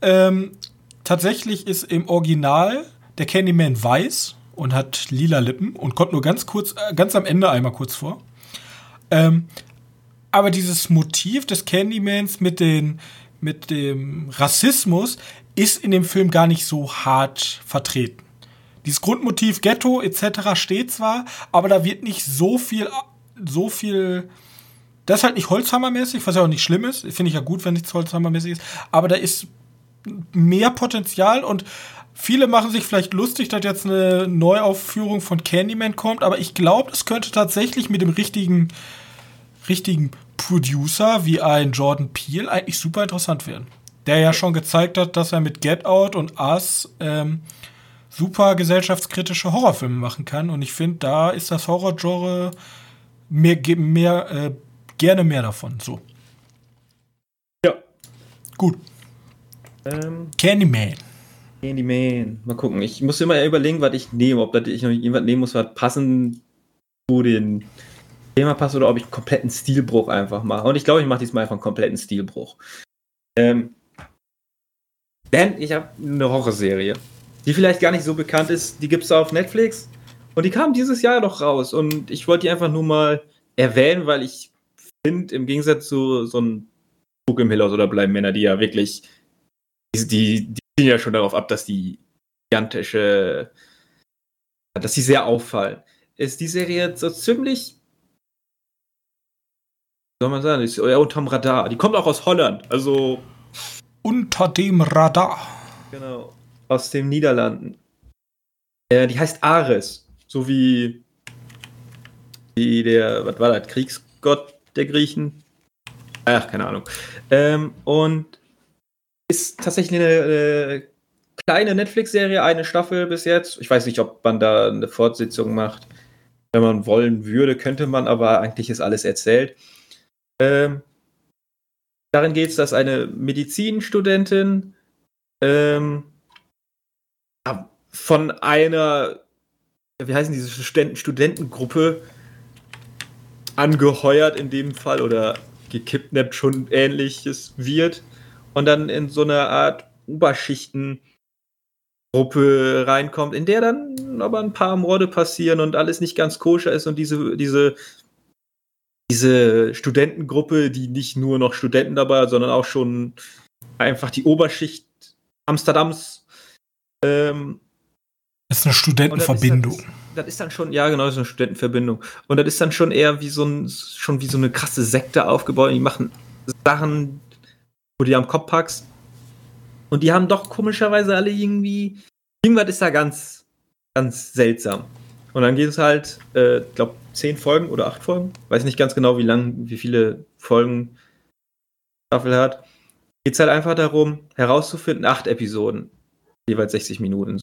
ähm, tatsächlich ist im Original der Candyman weiß und hat lila Lippen und kommt nur ganz kurz, äh, ganz am Ende einmal kurz vor. Ähm, aber dieses Motiv des Candymans mit, den, mit dem Rassismus ist in dem Film gar nicht so hart vertreten. Dieses Grundmotiv Ghetto etc. steht zwar, aber da wird nicht so viel, so viel. Das ist halt nicht Holzhammermäßig, was ja auch nicht schlimm ist. Finde ich ja gut, wenn nichts Holzhammermäßig ist. Aber da ist mehr Potenzial und Viele machen sich vielleicht lustig, dass jetzt eine Neuaufführung von Candyman kommt, aber ich glaube, es könnte tatsächlich mit dem richtigen, richtigen Producer wie ein Jordan Peele eigentlich super interessant werden. Der ja schon gezeigt hat, dass er mit Get Out und Us ähm, super gesellschaftskritische Horrorfilme machen kann. Und ich finde, da ist das Horrorgenre mehr, mehr äh, gerne mehr davon. So. Ja. Gut. Ähm. Candyman. Candyman. Mal gucken. Ich muss immer überlegen, was ich nehme. Ob ich noch jemand nehmen muss, was passend zu dem Thema passt oder ob ich einen kompletten Stilbruch einfach mache. Und ich glaube, ich mache diesmal einfach einen kompletten Stilbruch. Ähm, denn ich habe eine Horrorserie, die vielleicht gar nicht so bekannt ist. Die gibt es auf Netflix. Und die kam dieses Jahr doch raus. Und ich wollte die einfach nur mal erwähnen, weil ich finde, im Gegensatz zu so einem Bug im Hill oder bleiben Männer, die ja wirklich die, die, zielen ja schon darauf ab, dass die gigantische, dass sie sehr auffallen. ist die Serie so ziemlich. Soll man sagen, ist ja unterm Radar. Die kommt auch aus Holland, also. Unter dem Radar. Genau. Aus den Niederlanden. Äh, die heißt Ares. So wie. Wie der. Was war das? Kriegsgott der Griechen? Ach, keine Ahnung. Ähm, und ist tatsächlich eine, eine kleine Netflix-Serie, eine Staffel bis jetzt. Ich weiß nicht, ob man da eine Fortsetzung macht. Wenn man wollen würde, könnte man, aber eigentlich ist alles erzählt. Ähm, darin geht es, dass eine Medizinstudentin ähm, von einer, wie heißen diese Studenten Studentengruppe angeheuert in dem Fall oder gekidnappt schon ähnliches wird und dann in so eine Art Oberschichtengruppe reinkommt, in der dann aber ein paar Morde passieren und alles nicht ganz koscher ist und diese, diese, diese Studentengruppe, die nicht nur noch Studenten dabei hat, sondern auch schon einfach die Oberschicht Amsterdams. Ähm, das ist eine Studentenverbindung. Das, das ist dann schon, ja genau, das ist eine Studentenverbindung. Und das ist dann schon eher wie so ein, schon wie so eine krasse Sekte aufgebaut. Die machen Sachen, wo du am Kopf packst. Und die haben doch komischerweise alle irgendwie. Irgendwas ist da ganz, ganz seltsam. Und dann geht es halt, äh, ich glaube, zehn Folgen oder acht Folgen. Weiß nicht ganz genau, wie lang, wie viele Folgen Staffel hat. Geht es halt einfach darum, herauszufinden, acht Episoden, jeweils 60 Minuten.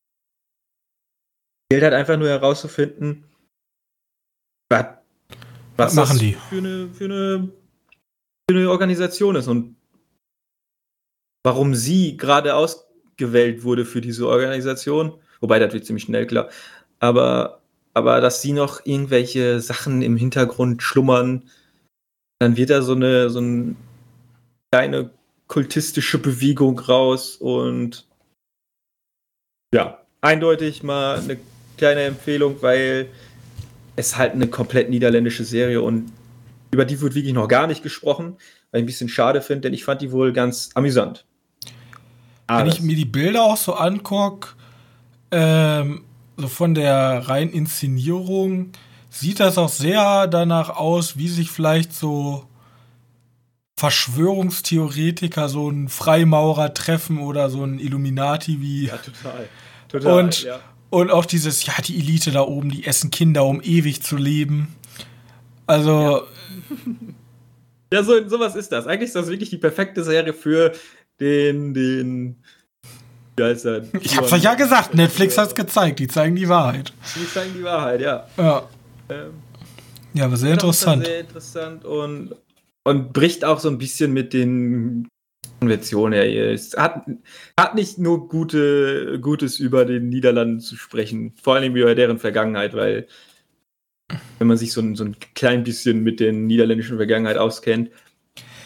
Gilt halt einfach nur herauszufinden, was, was machen die für eine, für eine, für eine Organisation ist und warum sie gerade ausgewählt wurde für diese Organisation. Wobei, das wird ziemlich schnell klar. Aber, aber dass sie noch irgendwelche Sachen im Hintergrund schlummern, dann wird da so eine, so eine kleine kultistische Bewegung raus und ja, eindeutig mal eine kleine Empfehlung, weil es halt eine komplett niederländische Serie und über die wird wirklich noch gar nicht gesprochen, weil ich ein bisschen schade finde, denn ich fand die wohl ganz amüsant. Wenn ich mir die Bilder auch so angucke, ähm, so von der reinen Inszenierung, sieht das auch sehr danach aus, wie sich vielleicht so Verschwörungstheoretiker so ein Freimaurer treffen oder so ein Illuminati wie. Ja, total. total und, ja. Und auch dieses, ja, die Elite da oben, die essen Kinder, um ewig zu leben. Also. Ja, *laughs* ja so, sowas ist das. Eigentlich ist das wirklich die perfekte Serie für den, den, wie heißt? Ich hab's euch ja gesagt, Netflix hat's gezeigt, die zeigen die Wahrheit. Die zeigen die Wahrheit, ja. Ja. Ähm, ja, aber sehr interessant. Sehr interessant und, und bricht auch so ein bisschen mit den Konventionen. Es hat, hat nicht nur gute, Gutes über den Niederlanden zu sprechen, vor allem über deren Vergangenheit, weil wenn man sich so ein, so ein klein bisschen mit der niederländischen Vergangenheit auskennt,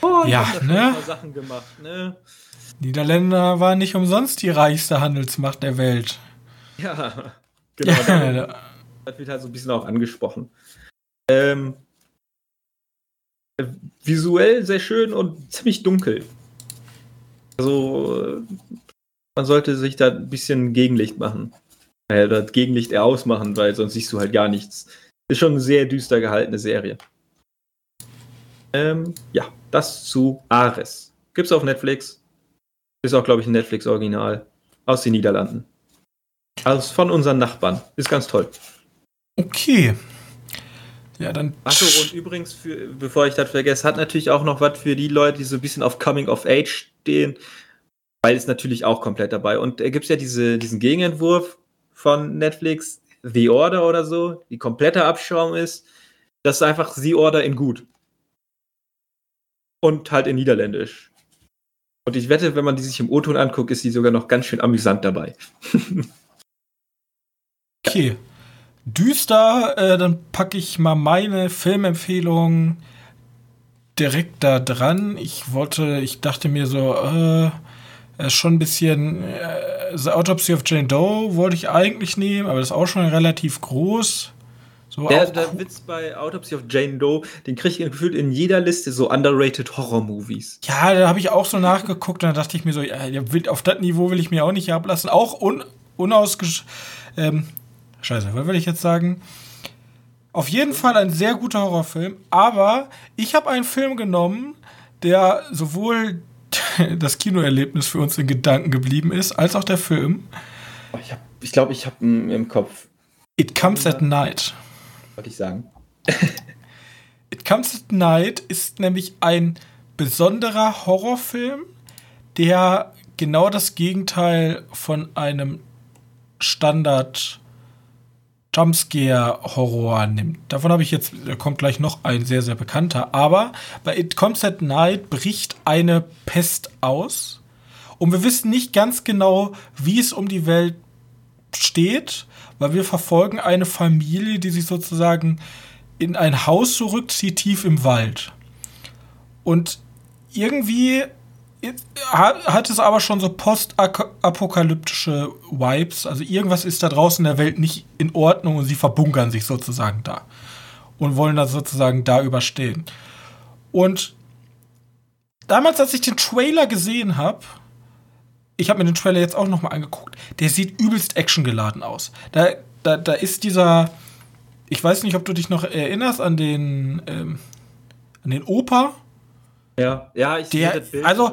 oh, ja, ne? Sachen gemacht, ne? Niederländer war nicht umsonst die reichste Handelsmacht der Welt. Ja, genau. *laughs* Ja, das wird halt so ein bisschen auch angesprochen. Ähm, visuell sehr schön und ziemlich dunkel. Also, man sollte sich da ein bisschen Gegenlicht machen. Äh, das Gegenlicht eher ausmachen, weil sonst siehst du halt gar nichts. Ist schon eine sehr düster gehaltene Serie. Ähm, ja, das zu Ares. Gibt's auf Netflix. Ist auch, glaube ich, ein Netflix-Original. Aus den Niederlanden. Also von unseren Nachbarn. Ist ganz toll. Okay. Ja, dann. Achso, und übrigens, für, bevor ich das vergesse, hat natürlich auch noch was für die Leute, die so ein bisschen auf Coming of Age stehen, weil es natürlich auch komplett dabei. Und da gibt es ja diese, diesen Gegenentwurf von Netflix, The Order oder so, die komplette Abschaum ist. Das ist einfach The Order in gut. Und halt in Niederländisch. Und ich wette, wenn man die sich im O-Ton anguckt, ist die sogar noch ganz schön amüsant dabei. *laughs* okay. Düster, äh, dann packe ich mal meine Filmempfehlung direkt da dran. Ich wollte, ich dachte mir so, äh, schon ein bisschen äh, The Autopsy of Jane Doe wollte ich eigentlich nehmen, aber das ist auch schon relativ groß. So der, der Witz bei Autopsy of Jane Doe, den kriege ich gefühlt in jeder Liste so underrated Horror-Movies. Ja, da habe ich auch so nachgeguckt und da dachte ich mir so, ja, auf das Niveau will ich mir auch nicht ablassen. Auch un, unausgesch... Ähm, scheiße, was will ich jetzt sagen? Auf jeden Fall ein sehr guter Horrorfilm, aber ich habe einen Film genommen, der sowohl *laughs* das Kinoerlebnis für uns in Gedanken geblieben ist, als auch der Film. Ich glaube, ich, glaub, ich habe im Kopf. It Comes at Night. Wollte ich sagen. *laughs* It Comes at Night ist nämlich ein besonderer Horrorfilm, der genau das Gegenteil von einem Standard Jumpscare-Horror nimmt. Davon habe ich jetzt, da kommt gleich noch ein sehr, sehr bekannter. Aber bei It Comes at Night bricht eine Pest aus. Und wir wissen nicht ganz genau, wie es um die Welt steht, weil wir verfolgen eine Familie, die sich sozusagen in ein Haus zurückzieht, tief im Wald. Und irgendwie hat es aber schon so postapokalyptische Vibes. Also irgendwas ist da draußen in der Welt nicht in Ordnung und sie verbunkern sich sozusagen da. Und wollen das sozusagen da überstehen. Und damals, als ich den Trailer gesehen habe, ich habe mir den Trailer jetzt auch noch mal angeguckt, der sieht übelst actiongeladen aus. Da, da, da ist dieser, ich weiß nicht, ob du dich noch erinnerst an den, ähm, an den Opa, ja, ja, ich der, das Bild Also,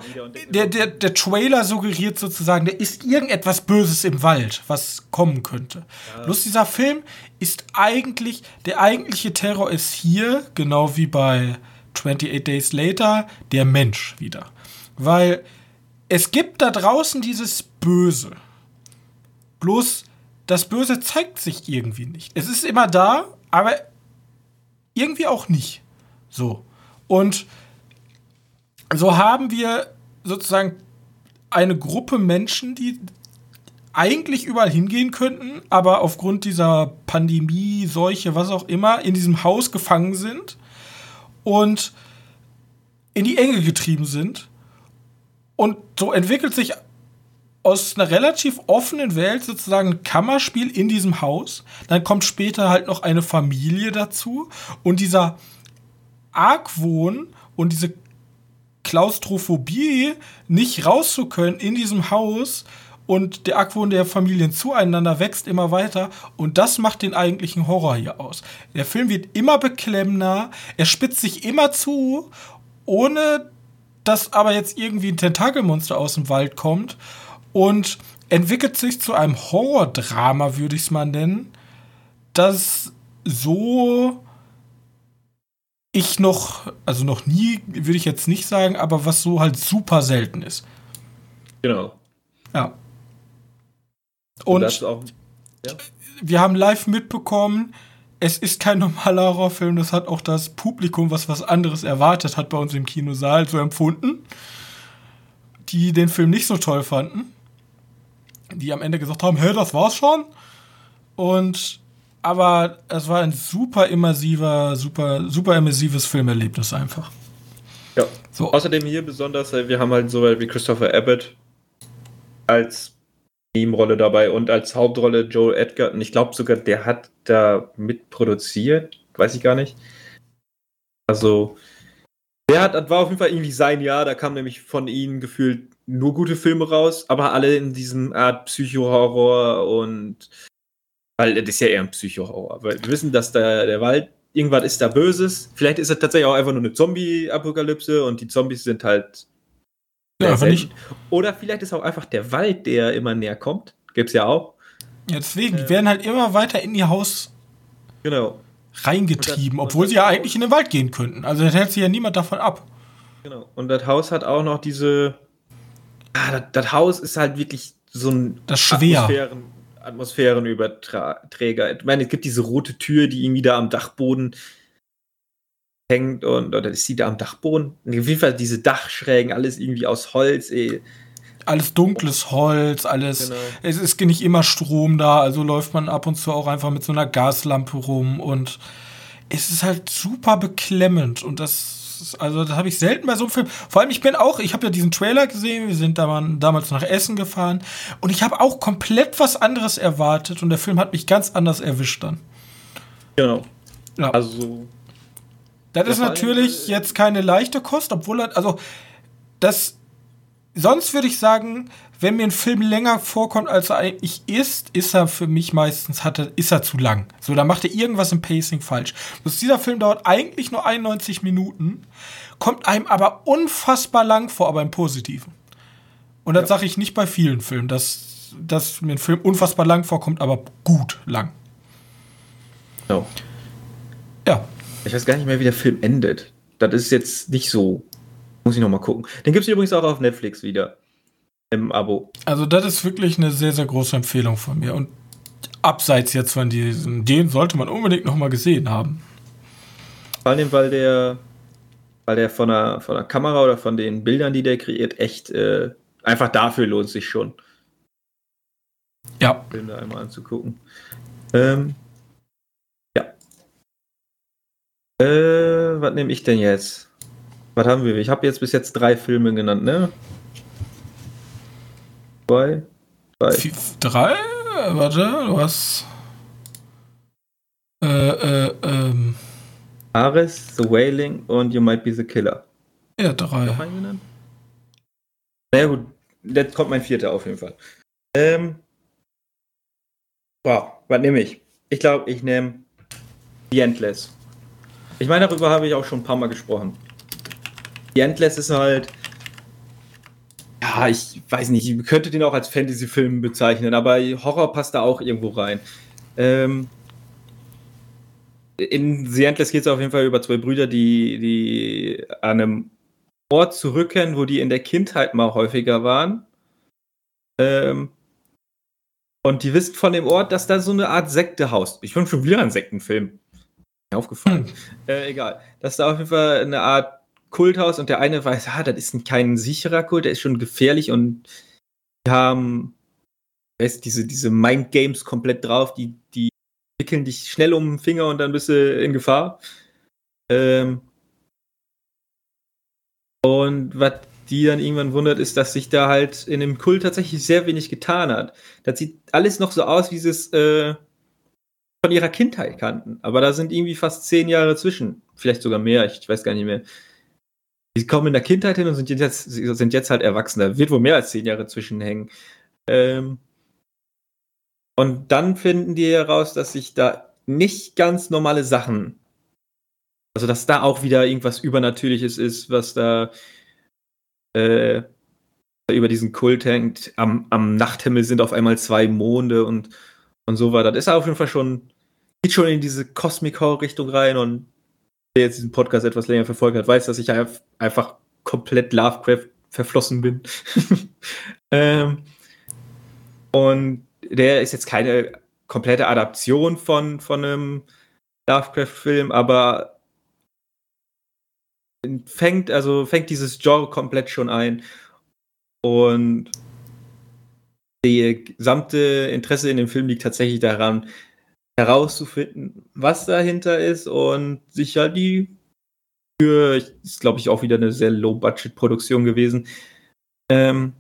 der, der, der Trailer suggeriert sozusagen, da ist irgendetwas Böses im Wald, was kommen könnte. Ja. Bloß dieser Film ist eigentlich, der eigentliche Terror ist hier, genau wie bei 28 Days Later, der Mensch wieder. Weil es gibt da draußen dieses Böse. Bloß das Böse zeigt sich irgendwie nicht. Es ist immer da, aber irgendwie auch nicht. So. Und so haben wir sozusagen eine Gruppe Menschen, die eigentlich überall hingehen könnten, aber aufgrund dieser Pandemie, Seuche, was auch immer, in diesem Haus gefangen sind und in die Enge getrieben sind. Und so entwickelt sich aus einer relativ offenen Welt sozusagen ein Kammerspiel in diesem Haus. Dann kommt später halt noch eine Familie dazu. Und dieser Argwohn und diese Klaustrophobie, nicht rauszukönnen in diesem Haus und der Argwohn der Familien zueinander wächst immer weiter und das macht den eigentlichen Horror hier aus. Der Film wird immer beklemmender, er spitzt sich immer zu, ohne dass aber jetzt irgendwie ein Tentakelmonster aus dem Wald kommt und entwickelt sich zu einem Horrordrama, würde ich es mal nennen, das so ich noch, also noch nie, würde ich jetzt nicht sagen, aber was so halt super selten ist. Genau. Ja. Und, Und auch, ja. wir haben live mitbekommen, es ist kein *laughs* normaler Horrorfilm, das hat auch das Publikum, was was anderes erwartet hat, bei uns im Kinosaal so empfunden. Die den Film nicht so toll fanden. Die am Ende gesagt haben, hä, das war's schon. Und aber es war ein super immersiver, super, super immersives Filmerlebnis einfach. Ja. So. Außerdem hier besonders, äh, wir haben halt so wie Christopher Abbott als Nebenrolle dabei und als Hauptrolle Joel Edgar. Und ich glaube sogar, der hat da mitproduziert. Weiß ich gar nicht. Also, der hat, das war auf jeden Fall irgendwie sein Jahr. Da kam nämlich von ihm gefühlt nur gute Filme raus, aber alle in diesem Art Psycho-Horror und weil das ist ja eher ein Psycho-Horror. Weil wir wissen, dass da der Wald, irgendwas ist da Böses. Vielleicht ist es tatsächlich auch einfach nur eine Zombie-Apokalypse und die Zombies sind halt. Ja, nicht. Oder vielleicht ist auch einfach der Wald, der immer näher kommt. Gibt's ja auch. Ja, deswegen, die werden halt immer weiter in ihr Haus genau. reingetrieben, das, obwohl sie ja eigentlich in den Wald gehen könnten. Also das hält sich ja niemand davon ab. Genau. Und das Haus hat auch noch diese. Ah, das, das Haus ist halt wirklich so ein das schwer. Atmosphären, Atmosphärenüberträger. Ich meine, es gibt diese rote Tür, die irgendwie da am Dachboden hängt und oder ist die da am Dachboden? Auf jeden Fall diese Dachschrägen, alles irgendwie aus Holz, ey. Alles dunkles Holz, alles. Genau. Es ist nicht immer Strom da, also läuft man ab und zu auch einfach mit so einer Gaslampe rum und es ist halt super beklemmend und das also das habe ich selten bei so einem Film. Vor allem, ich bin auch, ich habe ja diesen Trailer gesehen, wir sind da damals nach Essen gefahren und ich habe auch komplett was anderes erwartet und der Film hat mich ganz anders erwischt dann. Genau. Ja. Also. Das ist natürlich jetzt keine leichte Kost, obwohl er, also das, sonst würde ich sagen, wenn mir ein Film länger vorkommt, als er eigentlich ist, ist er für mich meistens, hat er, ist er zu lang. So, da macht er irgendwas im Pacing falsch. Das, dieser Film dauert eigentlich nur 91 Minuten, kommt einem aber unfassbar lang vor, aber im Positiven. Und das ja. sage ich nicht bei vielen Filmen, dass, dass mir ein Film unfassbar lang vorkommt, aber gut lang. So. Ja. Ich weiß gar nicht mehr, wie der Film endet. Das ist jetzt nicht so. Muss ich noch mal gucken. Den gibt es übrigens auch auf Netflix wieder. Im Abo. Also, das ist wirklich eine sehr, sehr große Empfehlung von mir. Und abseits jetzt von diesem, den sollte man unbedingt noch mal gesehen haben. Vor allem, weil der, weil der von der, von der Kamera oder von den Bildern, die der kreiert, echt äh, einfach dafür lohnt sich schon. Ja. Da einmal anzugucken. Ähm, ja. Äh, was nehme ich denn jetzt? Was haben wir? Ich habe jetzt bis jetzt drei Filme genannt, ne? Zwei? Drei? Vier, drei? Warte, du hast. Äh, äh, ähm. Ares, The Wailing und You Might Be the Killer. Ja, drei. Noch einen genannt? Naja, gut, jetzt kommt mein vierter auf jeden Fall. Ähm. Wow, was nehme ich? Ich glaube, ich nehme The Endless. Ich meine, darüber habe ich auch schon ein paar Mal gesprochen. The Endless ist halt. Ja, ich weiß nicht, ich könnte den auch als Fantasy-Film bezeichnen, aber Horror passt da auch irgendwo rein. Ähm, in The Endless geht es auf jeden Fall über zwei Brüder, die, die an einem Ort zurückkehren, wo die in der Kindheit mal häufiger waren. Ähm, und die wissen von dem Ort, dass da so eine Art Sekte haust. Ich finde schon wieder einen Sektenfilm. Mir aufgefallen. Hm. Äh, egal. Dass da auf jeden Fall eine Art Kulthaus und der eine weiß, ah, das ist kein sicherer Kult, der ist schon gefährlich und die haben weißt, diese, diese Mind Games komplett drauf, die, die wickeln dich schnell um den Finger und dann bist du in Gefahr. Ähm und was die dann irgendwann wundert, ist, dass sich da halt in dem Kult tatsächlich sehr wenig getan hat. Das sieht alles noch so aus, wie sie es äh, von ihrer Kindheit kannten. Aber da sind irgendwie fast zehn Jahre zwischen. Vielleicht sogar mehr, ich, ich weiß gar nicht mehr. Die kommen in der Kindheit hin und sind jetzt, sind jetzt halt Erwachsene. Da wird wohl mehr als zehn Jahre zwischenhängen. Ähm und dann finden die heraus, dass sich da nicht ganz normale Sachen, also dass da auch wieder irgendwas Übernatürliches ist, was da äh, über diesen Kult hängt. Am, am Nachthimmel sind auf einmal zwei Monde und, und so weiter. Das ist auf jeden Fall schon, geht schon in diese Cosmic Horror Richtung rein und der jetzt diesen Podcast etwas länger verfolgt hat, weiß, dass ich einfach komplett Lovecraft verflossen bin. *laughs* ähm, und der ist jetzt keine komplette Adaption von, von einem Lovecraft-Film, aber fängt, also fängt dieses Genre komplett schon ein. Und die gesamte Interesse in dem Film liegt tatsächlich daran, herauszufinden, was dahinter ist und sich halt die für, ist glaube ich auch wieder eine sehr Low-Budget-Produktion gewesen, ähm,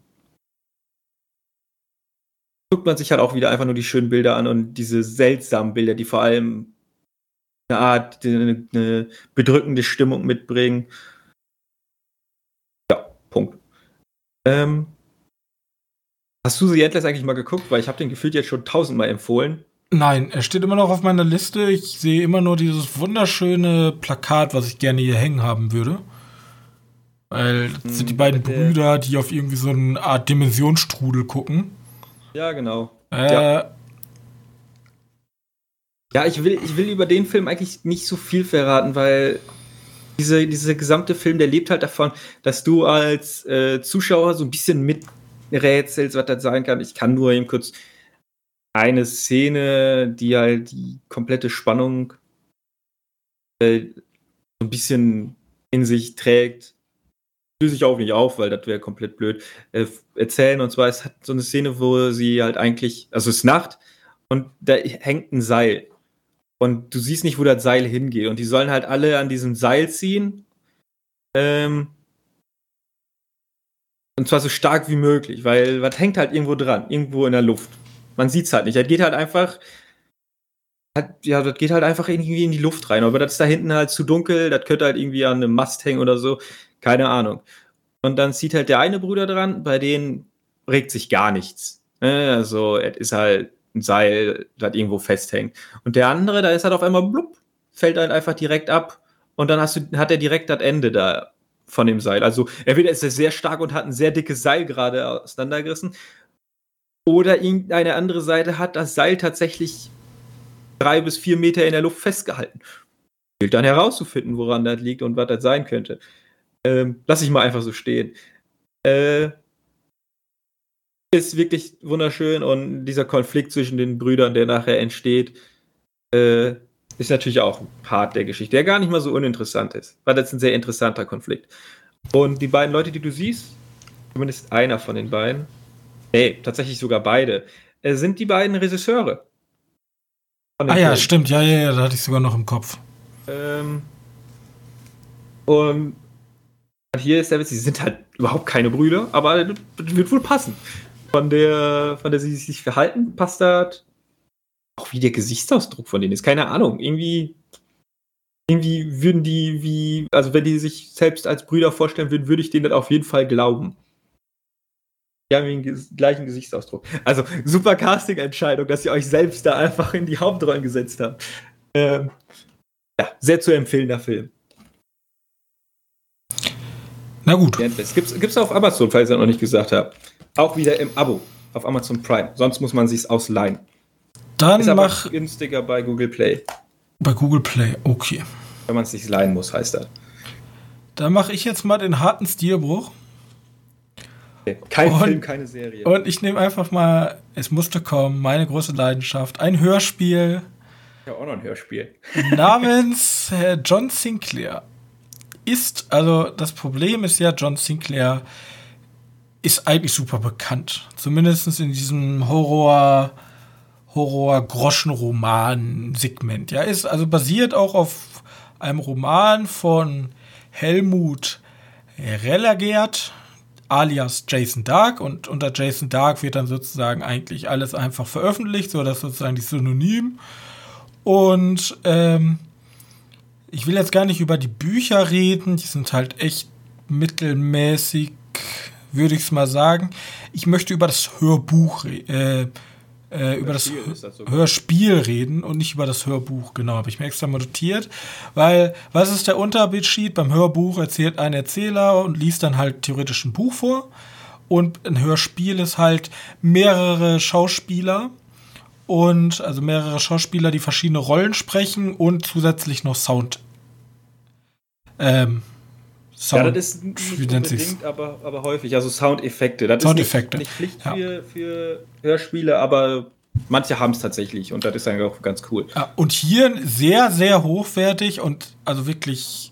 guckt man sich halt auch wieder einfach nur die schönen Bilder an und diese seltsamen Bilder, die vor allem eine Art, eine, eine bedrückende Stimmung mitbringen. Ja, Punkt. Ähm, hast du The Endless eigentlich mal geguckt? Weil ich habe den gefühlt jetzt schon tausendmal empfohlen. Nein, er steht immer noch auf meiner Liste. Ich sehe immer nur dieses wunderschöne Plakat, was ich gerne hier hängen haben würde. Weil das sind die hm, beiden Brüder, die auf irgendwie so eine Art Dimensionsstrudel gucken. Ja, genau. Äh, ja. ja, ich will, ich will über den Film eigentlich nicht so viel verraten, weil diese, dieser gesamte Film, der lebt halt davon, dass du als äh, Zuschauer so ein bisschen miträtselst, was das sein kann. Ich kann nur eben kurz eine Szene, die halt die komplette Spannung äh, so ein bisschen in sich trägt. Löse ich auch nicht auf, weil das wäre komplett blöd. Äh, erzählen und zwar, es hat so eine Szene, wo sie halt eigentlich, also es ist Nacht und da hängt ein Seil. Und du siehst nicht, wo das Seil hingeht. Und die sollen halt alle an diesem Seil ziehen. Ähm, und zwar so stark wie möglich, weil was hängt halt irgendwo dran, irgendwo in der Luft. Man sieht es halt nicht. Er geht halt einfach. ja, das geht halt einfach irgendwie in die Luft rein. Aber das ist da hinten halt zu dunkel, das könnte halt irgendwie an einem Mast hängen oder so. Keine Ahnung. Und dann zieht halt der eine Bruder dran, bei denen regt sich gar nichts. Ne? Also, es ist halt ein Seil, das irgendwo festhängt. Und der andere, da ist halt auf einmal blub, fällt halt einfach direkt ab und dann hast du, hat er direkt das Ende da von dem Seil. Also entweder ist er sehr stark und hat ein sehr dickes Seil gerade auseinandergerissen oder irgendeine andere Seite hat das Seil tatsächlich drei bis vier Meter in der Luft festgehalten. Gilt dann herauszufinden, woran das liegt und was das sein könnte. Ähm, lass ich mal einfach so stehen. Äh, ist wirklich wunderschön und dieser Konflikt zwischen den Brüdern, der nachher entsteht, äh, ist natürlich auch ein Part der Geschichte, der gar nicht mal so uninteressant ist. War das ein sehr interessanter Konflikt. Und die beiden Leute, die du siehst, zumindest einer von den beiden, nee, tatsächlich sogar beide, äh, sind die beiden Regisseure. Ah ja, Film. stimmt, ja, ja, ja, da hatte ich sogar noch im Kopf. Ähm, und hier ist der Witz, sie sind halt überhaupt keine Brüder, aber das wird wohl passen. Von der, von der sie sich verhalten, passt das auch wie der Gesichtsausdruck von denen ist. Keine Ahnung. Irgendwie, irgendwie würden die wie, also wenn die sich selbst als Brüder vorstellen würden, würde ich denen das auf jeden Fall glauben. Die haben den gleichen Gesichtsausdruck. Also super Casting-Entscheidung, dass ihr euch selbst da einfach in die Hauptrollen gesetzt habt. Ähm, ja, sehr zu empfehlender Film. Na gut. Gibt's, gibt's auf Amazon, falls ihr noch nicht gesagt habt. Auch wieder im Abo auf Amazon Prime. Sonst muss man sich ausleihen. Dann ist mach. günstiger bei Google Play. Bei Google Play, okay. Wenn man es sich leihen muss, heißt das. Dann mache ich jetzt mal den harten Stilbruch. Kein und, Film, keine Serie. Und ich nehme einfach mal, es musste kommen, meine große Leidenschaft, ein Hörspiel. Ja, auch noch ein Hörspiel. *laughs* namens äh, John Sinclair. Ist, also das Problem ist ja, John Sinclair ist eigentlich super bekannt. Zumindest in diesem Horror- Horror-Groschenroman-Segment. Ja, ist also basiert auch auf einem Roman von Helmut Relagert, alias Jason Dark. Und unter Jason Dark wird dann sozusagen eigentlich alles einfach veröffentlicht, so dass sozusagen die Synonym. Und ähm, ich will jetzt gar nicht über die Bücher reden, die sind halt echt mittelmäßig, würde ich es mal sagen. Ich möchte über das Hörbuch äh, äh, über das, das Hörspiel reden und nicht über das Hörbuch. Genau, habe ich mir extra mal notiert. Weil, was ist der Unterschied? Beim Hörbuch erzählt ein Erzähler und liest dann halt theoretisch ein Buch vor. Und ein Hörspiel ist halt mehrere Schauspieler und also mehrere Schauspieler, die verschiedene Rollen sprechen und zusätzlich noch Sound. Ähm, Sound, ja, das ist nicht unbedingt, aber, aber häufig. Also Soundeffekte. Das Soundeffekte. ist nicht, nicht Pflicht ja. für, für Hörspiele, aber manche haben es tatsächlich und das ist dann auch ganz cool. Ja, und hier sehr, sehr hochwertig und also wirklich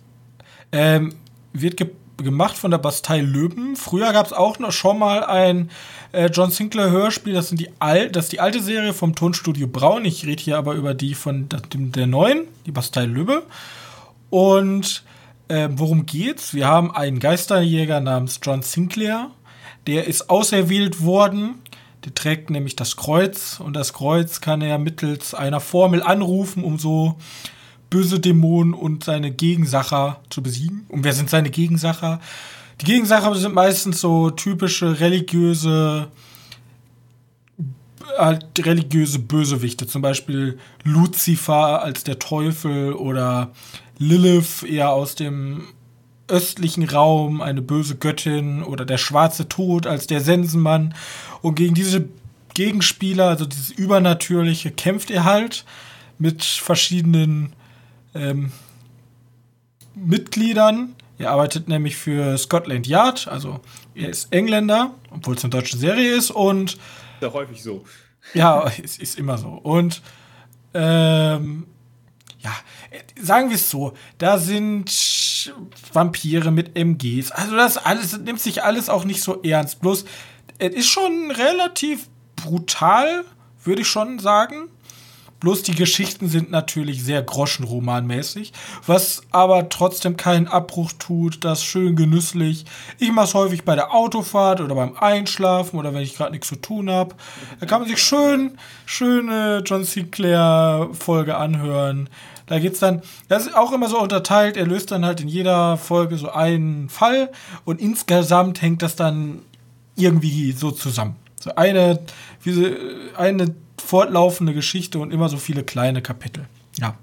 ähm, wird ge gemacht von der Bastei Löwen. Früher gab es auch noch schon mal ein äh, John Sinclair Hörspiel. Das, sind die Al das ist die alte Serie vom Tonstudio Braun. Ich rede hier aber über die von der, der neuen, die Bastei Löwe. Und äh, worum geht's? Wir haben einen Geisterjäger namens John Sinclair. Der ist auserwählt worden. Der trägt nämlich das Kreuz und das Kreuz kann er mittels einer Formel anrufen, um so böse Dämonen und seine Gegensacher zu besiegen. Und wer sind seine Gegensacher? Die Gegensacher sind meistens so typische religiöse halt religiöse Bösewichte, zum Beispiel Lucifer als der Teufel oder Lilith eher aus dem östlichen Raum, eine böse Göttin oder der schwarze Tod als der Sensenmann. Und gegen diese Gegenspieler, also dieses Übernatürliche, kämpft er halt mit verschiedenen ähm, Mitgliedern. Er arbeitet nämlich für Scotland Yard, also er ist Engländer, obwohl es eine deutsche Serie ist und. Ist ja häufig so. Ja, es ist immer so. Und ähm, ja, sagen wir es so, da sind Vampire mit MGs. Also das alles nimmt sich alles auch nicht so ernst. Bloß, es ist schon relativ brutal, würde ich schon sagen. Bloß die Geschichten sind natürlich sehr groschenromanmäßig, was aber trotzdem keinen Abbruch tut, das schön genüsslich. Ich mache es häufig bei der Autofahrt oder beim Einschlafen oder wenn ich gerade nichts zu tun habe. Da kann man sich schön, schöne John Sinclair Folge anhören. Da geht's dann, das ist auch immer so unterteilt, er löst dann halt in jeder Folge so einen Fall und insgesamt hängt das dann irgendwie so zusammen. So eine, wie so, eine fortlaufende Geschichte und immer so viele kleine Kapitel. Ja.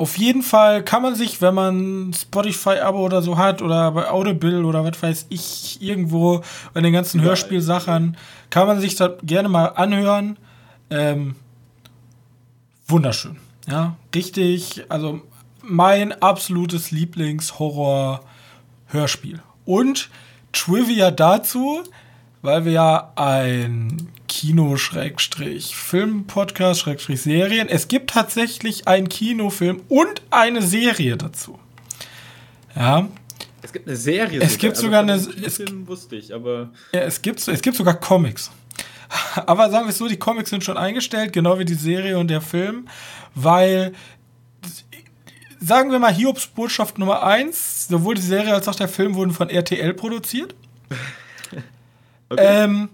Auf jeden Fall kann man sich, wenn man Spotify-Abo oder so hat oder bei Audible oder was weiß ich, irgendwo bei den ganzen. Hörspielsachen, kann man sich das gerne mal anhören. Ähm, wunderschön. Ja, richtig. Also mein absolutes Lieblings-Horror-Hörspiel. Und Trivia dazu, weil wir ja ein Kino-Film-Podcast, Serien. Es gibt tatsächlich einen Kinofilm und eine Serie dazu. Ja. Es gibt eine Serie. Es gibt also sogar eine. Es, Film wusste ich, aber. Ja, es gibt, es gibt sogar Comics. *laughs* Aber sagen wir es so, die Comics sind schon eingestellt, genau wie die Serie und der Film, weil sagen wir mal Hiobs Botschaft Nummer 1, sowohl die Serie als auch der Film wurden von RTL produziert. *laughs* okay. ähm,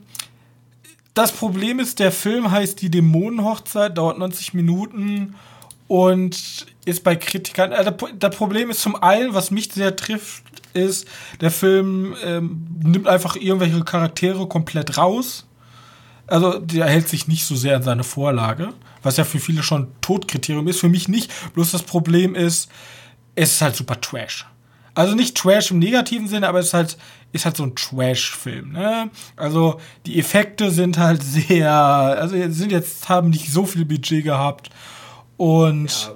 das Problem ist, der Film heißt Die Dämonenhochzeit, dauert 90 Minuten und ist bei Kritikern. Also das Problem ist zum einen, was mich sehr trifft, ist, der Film ähm, nimmt einfach irgendwelche Charaktere komplett raus. Also der hält sich nicht so sehr an seine Vorlage, was ja für viele schon Todkriterium ist. Für mich nicht. Bloß das Problem ist, es ist halt super Trash. Also nicht Trash im negativen Sinne, aber es ist halt, ist halt so ein Trash-Film. Ne? Also die Effekte sind halt *laughs* sehr, also sind jetzt, haben nicht so viel Budget gehabt. Und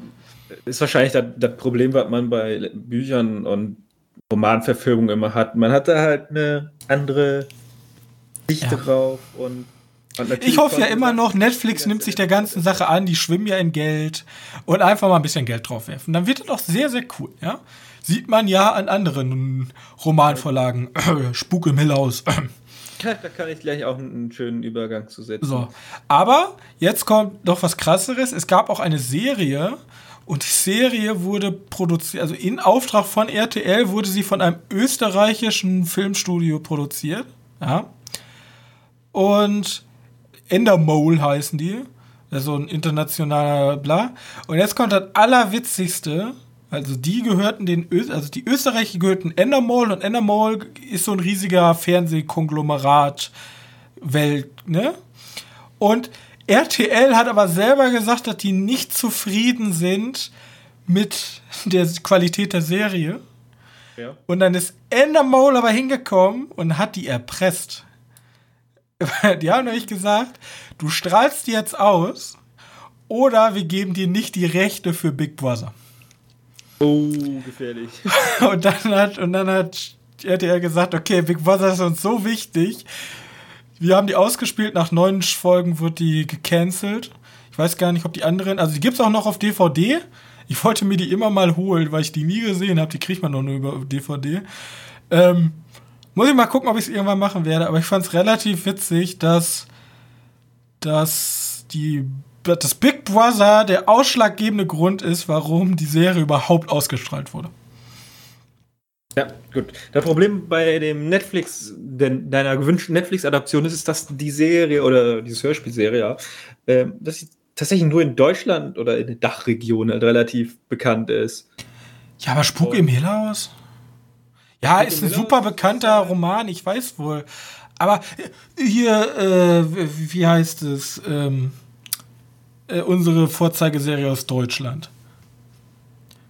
ja, ist wahrscheinlich das, das, Problem, was man bei Büchern und Romanverfilmungen immer hat. Man hat da halt eine andere Sicht ja. drauf und ich hoffe ja immer noch, Netflix nimmt sich der ganzen Sache an, die schwimmen ja in Geld und einfach mal ein bisschen Geld drauf werfen. Dann wird das auch sehr, sehr cool, ja. Sieht man ja an anderen Romanvorlagen. *clears throat* Spuk im Hillhaus. *clears throat* da kann ich gleich auch einen schönen Übergang zu setzen. So. Aber jetzt kommt noch was krasseres. Es gab auch eine Serie und die Serie wurde produziert, also in Auftrag von RTL wurde sie von einem österreichischen Filmstudio produziert. Ja. Und Endermole heißen die. Das ist so ein internationaler Bla. Und jetzt kommt das Allerwitzigste. Also die gehörten den, Ö also die Österreicher gehörten Endermall und Endermall ist so ein riesiger Fernsehkonglomerat Welt, ne? Und RTL hat aber selber gesagt, dass die nicht zufrieden sind mit der Qualität der Serie. Ja. Und dann ist Endermall aber hingekommen und hat die erpresst. *laughs* die haben nämlich gesagt, du strahlst die jetzt aus oder wir geben dir nicht die Rechte für Big Brother. Oh, gefährlich. *laughs* und dann hat, und dann hat RTL gesagt, okay, Big Brother ist uns so wichtig. Wir haben die ausgespielt, nach neun Folgen wird die gecancelt. Ich weiß gar nicht, ob die anderen, also die gibt es auch noch auf DVD. Ich wollte mir die immer mal holen, weil ich die nie gesehen habe. Die kriegt man noch nur über DVD. Ähm, muss ich mal gucken, ob ich es irgendwann machen werde. Aber ich fand es relativ witzig, dass, dass die das Big Brother der ausschlaggebende Grund ist, warum die Serie überhaupt ausgestrahlt wurde. Ja, gut. Das Problem bei dem Netflix, denn deiner gewünschten Netflix-Adaption ist, ist, dass die Serie oder diese Hörspielserie, ja, äh, dass sie tatsächlich nur in Deutschland oder in der Dachregion halt relativ bekannt ist. Ja, aber Spuk im Hillhaus? Ja, ist ein super bekannter Roman, ich weiß wohl. Aber hier, äh, wie heißt es? Ähm, äh, unsere Vorzeigeserie aus Deutschland.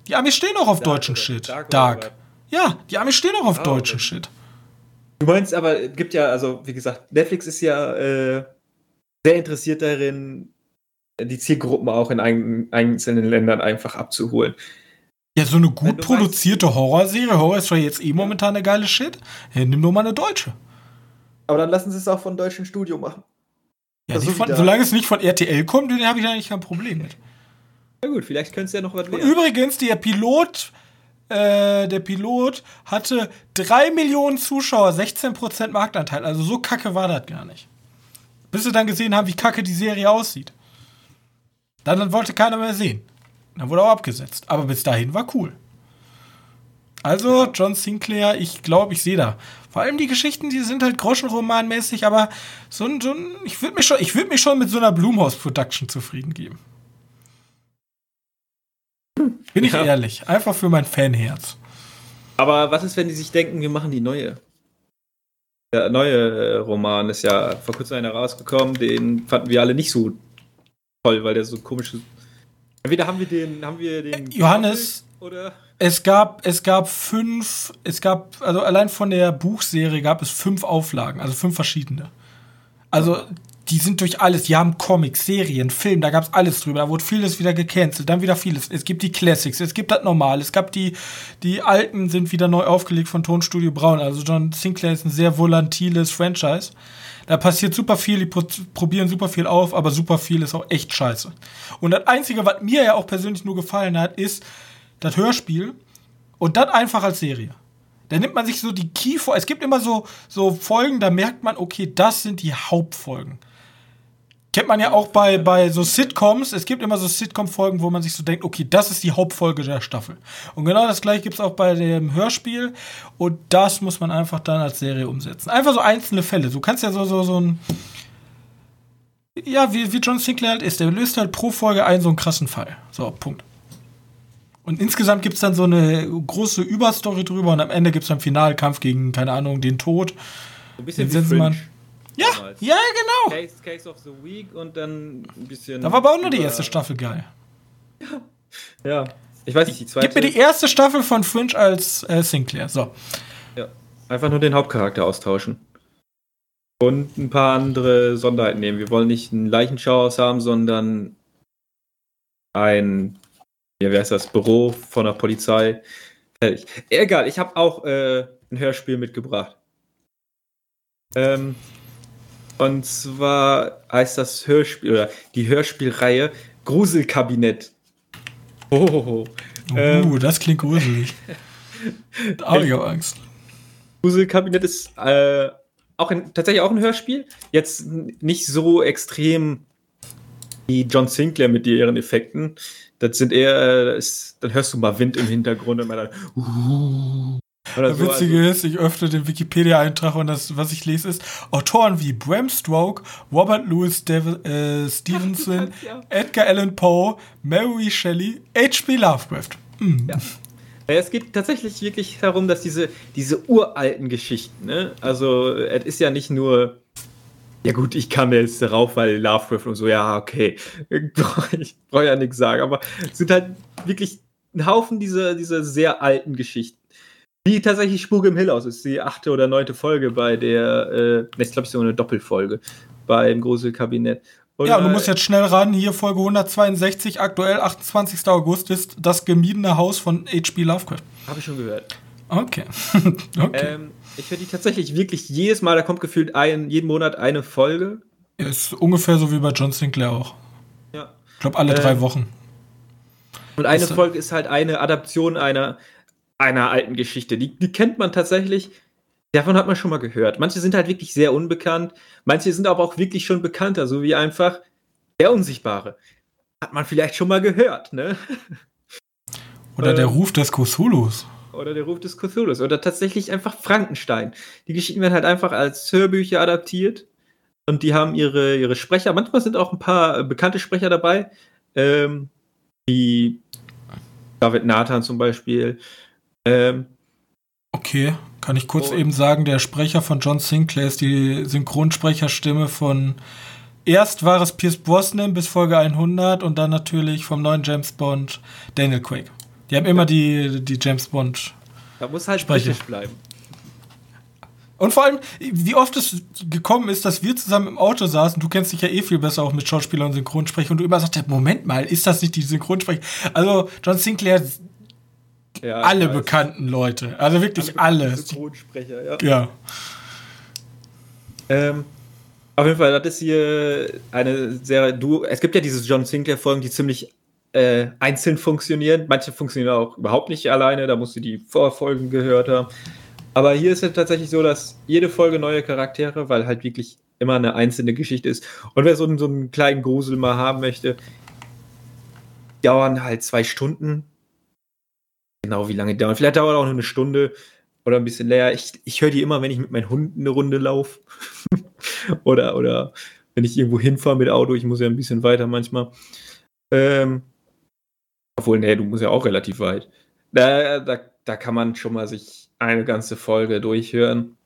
Die Amis stehen auch auf Dark deutschen oder? Shit. Dark. Dark. Ja, die Amis stehen auch auf ah, deutschen okay. Shit. Du meinst aber, es gibt ja, also wie gesagt, Netflix ist ja äh, sehr interessiert darin, die Zielgruppen auch in ein, einzelnen Ländern einfach abzuholen. Ja, so eine gut produzierte meinst, Horrorserie, Horror ist doch jetzt eh momentan eine geile Shit. Ja, nimm nur mal eine deutsche. Aber dann lassen sie es auch von deutschen Studio machen. Ja, also von, solange es nicht von RTL kommt, dann habe ich eigentlich kein Problem mit. Na gut, vielleicht könnte es ja noch was werden. Übrigens, der Pilot, äh, der Pilot hatte 3 Millionen Zuschauer, 16% Marktanteil. Also so kacke war das gar nicht. Bis sie dann gesehen haben, wie kacke die Serie aussieht. Dann, dann wollte keiner mehr sehen. Dann wurde auch abgesetzt. Aber bis dahin war cool. Also, John Sinclair, ich glaube, ich sehe da. Vor allem die Geschichten, die sind halt Groschenromanmäßig, aber so ein, so ein ich würde mich, schon, würd mich schon mit so einer Blumhaus-Production zufrieden geben. Bin ich ja. ehrlich. Einfach für mein Fanherz. Aber was ist, wenn die sich denken, wir machen die neue? der neue Roman ist ja vor kurzem einer rausgekommen, den fanden wir alle nicht so toll, weil der so komisch ist. Entweder haben wir den, haben wir den. Äh, Johannes, oder? Es gab, es gab fünf, es gab, also allein von der Buchserie gab es fünf Auflagen, also fünf verschiedene. Also die sind durch alles, die haben Comics, Serien, Film, da gab es alles drüber, da wurde vieles wieder gecancelt, dann wieder vieles. Es gibt die Classics, es gibt das Normal, es gab die, die alten sind wieder neu aufgelegt von Tonstudio Braun. Also John Sinclair ist ein sehr volatiles Franchise. Da passiert super viel, die pro probieren super viel auf, aber super viel ist auch echt scheiße. Und das Einzige, was mir ja auch persönlich nur gefallen hat, ist das Hörspiel und dann einfach als Serie. Da nimmt man sich so die Key vor. Es gibt immer so, so Folgen, da merkt man, okay, das sind die Hauptfolgen. Kennt man ja auch bei, bei so Sitcoms. Es gibt immer so Sitcom-Folgen, wo man sich so denkt, okay, das ist die Hauptfolge der Staffel. Und genau das gleiche gibt es auch bei dem Hörspiel. Und das muss man einfach dann als Serie umsetzen. Einfach so einzelne Fälle. Du kannst ja so, so, so ein. Ja, wie, wie John Sinclair halt ist. Der löst halt pro Folge einen so einen krassen Fall. So, Punkt. Und insgesamt gibt es dann so eine große Überstory drüber und am Ende gibt es dann Finalkampf gegen, keine Ahnung, den Tod. Ein bisschen Den wie Fringe. Ja, damals. ja, genau. Case, Case of the Week und dann ein bisschen. Da war aber auch nur die erste Staffel geil. *laughs* Ja. Ich weiß nicht, die zweite. Gib mir die erste Staffel von Fringe als äh, Sinclair. So. Ja. Einfach nur den Hauptcharakter austauschen. Und ein paar andere Sonderheiten nehmen. Wir wollen nicht ein Leichenschauhaus haben, sondern ein, ja, wie heißt das, Büro von der Polizei. Fertig. Egal, ich habe auch äh, ein Hörspiel mitgebracht. Ähm, und zwar heißt das Hörspiel, oder die Hörspielreihe Gruselkabinett. Oh, Uh, Ähm. das klingt gruselig. *laughs* Da habe ich auch Angst. Gruselkabinett ist äh, auch ein, tatsächlich auch ein Hörspiel. Jetzt nicht so extrem wie John Sinclair mit ihren Effekten. Das sind eher, äh, ist, dann hörst du mal Wind im Hintergrund und mal dann. Oder Das so, Witzige also, ist, ich öffne den Wikipedia-Eintrag und das, was ich lese, ist Autoren wie Bram Stoke, Robert Louis Dev äh, Stevenson, *laughs* Ja. Edgar Allan Poe, Mary Shelley, H.P. Lovecraft. Ja. Ja, es geht tatsächlich wirklich darum, dass diese, diese uralten Geschichten, ne? Also, es ist ja nicht nur, ja gut, ich kam jetzt darauf, weil Lovecraft und so, ja, okay, *laughs* ich brauche ja nichts sagen, aber es sind halt wirklich ein Haufen dieser, dieser sehr alten Geschichten. Wie tatsächlich Spuk im Hill aus ist die achte oder neunte Folge bei der, äh, ich glaube, so eine Doppelfolge beim Gruselkabinett. Und Ja, du musst jetzt schnell ran. Hier Folge 162, aktuell 28. August ist das gemiedene Haus von H.P. Lovecraft. Habe ich schon gehört. Okay. *laughs* okay. Ähm, ich höre die tatsächlich wirklich jedes Mal, da kommt gefühlt ein, jeden Monat eine Folge. ist ungefähr so wie bei John Sinclair auch. Ja. Ich glaube, alle drei Ähm, Wochen. Und eine Ist- Folge ist halt eine Adaption einer, einer alten Geschichte. Die, die kennt man tatsächlich. Davon hat man schon mal gehört. Manche sind halt wirklich sehr unbekannt. Manche sind aber auch wirklich schon bekannter, so wie einfach der Unsichtbare. Hat man vielleicht schon mal gehört, ne? *laughs* Oder der Ruf des Cthulhus. Oder der Ruf des Cthulhus. Oder tatsächlich einfach Frankenstein. Die Geschichten werden halt einfach als Hörbücher adaptiert. Und die haben ihre, ihre Sprecher. Manchmal sind auch ein paar bekannte Sprecher dabei. Ähm, wie David Nathan zum Beispiel. Ähm, Okay, kann ich kurz Und- eben sagen, der Sprecher von John Sinclair ist die Synchronsprecherstimme von erst war es Pierce Brosnan bis Folge 100 und dann natürlich vom neuen James Bond Daniel Craig. Die haben immer die, die James Bond. da muss halt Sprecher. bleiben. Und vor allem, wie oft es gekommen ist, dass wir zusammen im Auto saßen, du kennst dich ja eh viel besser auch mit Schauspieler und Synchronsprecher und du immer sagst, Moment mal, ist das nicht die Synchronsprecher? Also John Sinclair, Ja, alle bekannten Leute, also wirklich alle. Synchronsprecher, ja. Ja. Ähm, auf jeden Fall, das ist hier eine sehr. Du, es gibt ja diese John Sinclair-Folgen, die ziemlich äh, einzeln funktionieren. Manche funktionieren auch überhaupt nicht alleine, da musst du die Vorfolgen gehört haben. Aber hier ist es tatsächlich so, dass jede Folge neue Charaktere, weil halt wirklich immer eine einzelne Geschichte ist. Und wer so einen, so einen kleinen Grusel mal haben möchte, dauern halt zwei Stunden. Genau, wie lange die dauern. Vielleicht dauert auch nur eine Stunde oder ein bisschen länger. Ich, ich höre die immer, wenn ich mit meinen Hunden eine Runde laufe. *laughs* oder, oder wenn ich irgendwo hinfahre mit Auto. Ich muss ja ein bisschen weiter manchmal. Ähm, obwohl, nee, du musst ja auch relativ weit. Da, da, da kann man schon mal sich eine ganze Folge durchhören.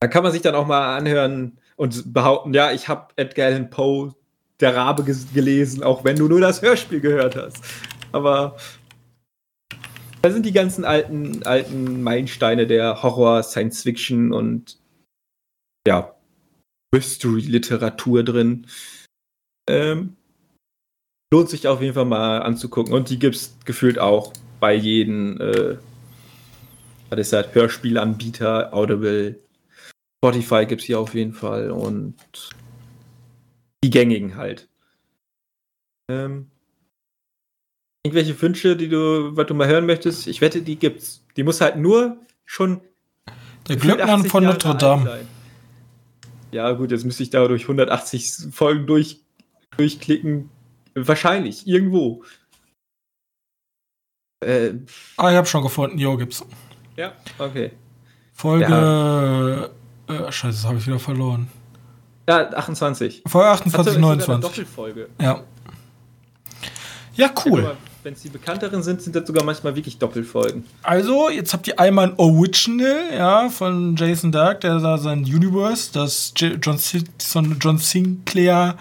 Da kann man sich dann auch mal anhören und behaupten, ja, ich habe Edgar Allan Poe, der Rabe, gelesen, auch wenn du nur das Hörspiel gehört hast. Aber da sind die ganzen alten, alten Meilensteine der Horror, Science Fiction und ja, Mystery-Literatur drin. Ähm, lohnt sich auf jeden Fall mal anzugucken. Und die gibt es gefühlt auch bei jedem, äh, was ist das, Hörspielanbieter, Audible, Spotify gibt es hier auf jeden Fall und die gängigen halt. Ähm, irgendwelche Wünsche, die du, was du mal hören möchtest, ich wette, die gibt's. Die muss halt nur schon. Der Glöckner von Notre Dame. Ja, gut, jetzt müsste ich da durch 180 Folgen durch, durchklicken. Wahrscheinlich, irgendwo. Äh, ah, ich habe schon gefunden. Jo, gibt's. Ja, okay. Folge. Ja. Äh, scheiße, das habe ich wieder verloren. Ja, 28. Folge 28, 29. Doppelfolge. Ja. Ja, cool. Ja, wenn es die bekannteren sind, sind das sogar manchmal wirklich Doppelfolgen. Also, jetzt habt ihr einmal ein Original, ja, von Jason Dark, der da sein Universe, das John, John Sinclair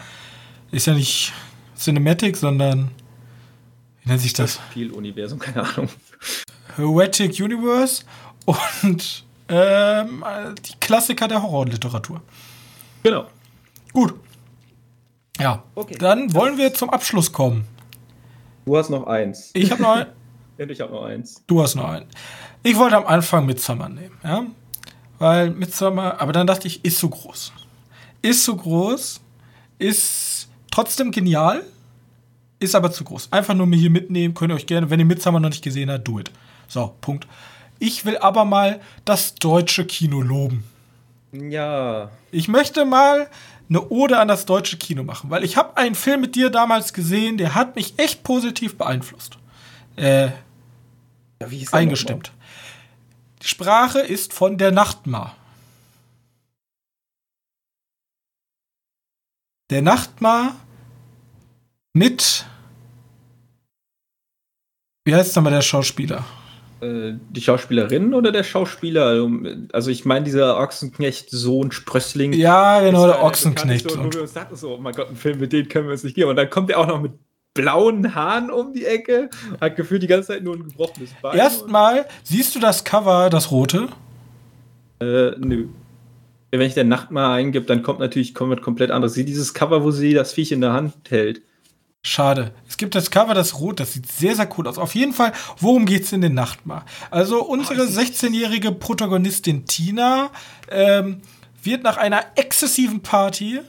ist ja nicht Cinematic, sondern wie nennt sich das? Spieluniversum, keine Ahnung. Heretic Universe und ähm, die Klassiker der Horrorliteratur. Genau. Gut. Ja. Okay. Dann wollen wir zum Abschluss kommen. Du hast noch eins. Ich habe noch ein. *laughs* ich habe noch eins. Du hast noch ein. Ich wollte am Anfang Midsummer nehmen, ja. Weil Midsummer, aber dann dachte ich, ist so groß. Ist so groß, ist trotzdem genial, ist aber zu groß. Einfach nur mir hier mitnehmen, könnt ihr euch gerne, wenn ihr Midsummer noch nicht gesehen habt, do it. So, Punkt. Ich will aber mal das deutsche Kino loben. Ja. Ich möchte mal eine Ode an das deutsche Kino machen, weil ich habe einen Film mit dir damals gesehen, der hat mich echt positiv beeinflusst. Äh, ja, wie ist eingestimmt. Die Sprache ist von der Nachtmar. Der Nachtmar mit wie heißt nochmal der Schauspieler? Äh, die Schauspielerin oder der Schauspieler? Also, ich meine, dieser Ochsenknecht-Sohn Sprössling. Ja, genau, der Ochsenknecht. So, und wir uns dachten so, oh mein Gott, ein Film mit dem können wir uns nicht geben. Und dann kommt er auch noch mit blauen Haaren um die Ecke, hat gefühlt die ganze Zeit nur ein gebrochenes Bein. Erstmal, siehst du das Cover, das rote? Äh, nö. Wenn ich der Nacht mal eingib, dann kommt natürlich kommt komplett anderes. Sieh dieses Cover, wo sie das Viech in der Hand hält. Schade. Es gibt das Cover, das rot, das sieht sehr, sehr cool aus. Auf jeden Fall, worum geht's in den Nachtmar? Also, unsere 16-jährige Protagonistin Tina ähm, wird nach einer exzessiven Party,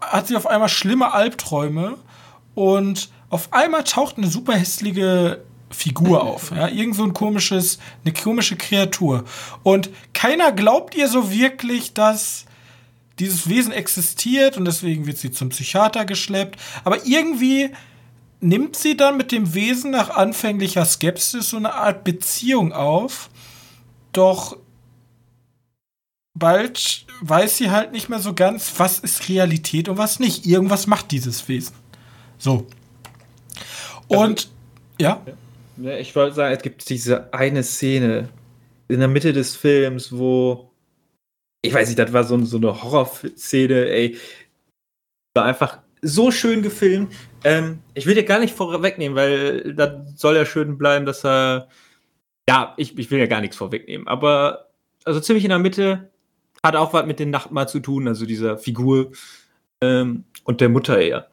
hat sie auf einmal schlimme Albträume und auf einmal taucht eine super hässliche Figur *laughs* auf. Ja? Irgend so ein komisches, eine komische Kreatur. Und keiner glaubt ihr so wirklich, dass dieses Wesen existiert und deswegen wird sie zum Psychiater geschleppt. Aber irgendwie nimmt sie dann mit dem Wesen nach anfänglicher Skepsis so eine Art Beziehung auf. Doch bald weiß sie halt nicht mehr so ganz, was ist Realität und was nicht. Irgendwas macht dieses Wesen. So. Und ja. ja. Ich wollte sagen, es gibt diese eine Szene in der Mitte des Films, wo ich weiß nicht, das war so, so eine Horrorszene, ey. War einfach so schön gefilmt. Ähm, ich will dir gar nicht vorwegnehmen, weil das soll ja schön bleiben, dass er. Ja, ich, ich will ja gar nichts vorwegnehmen, aber also ziemlich in der Mitte hat auch was mit den Nachtmahl zu tun, also dieser Figur ähm, und der Mutter eher.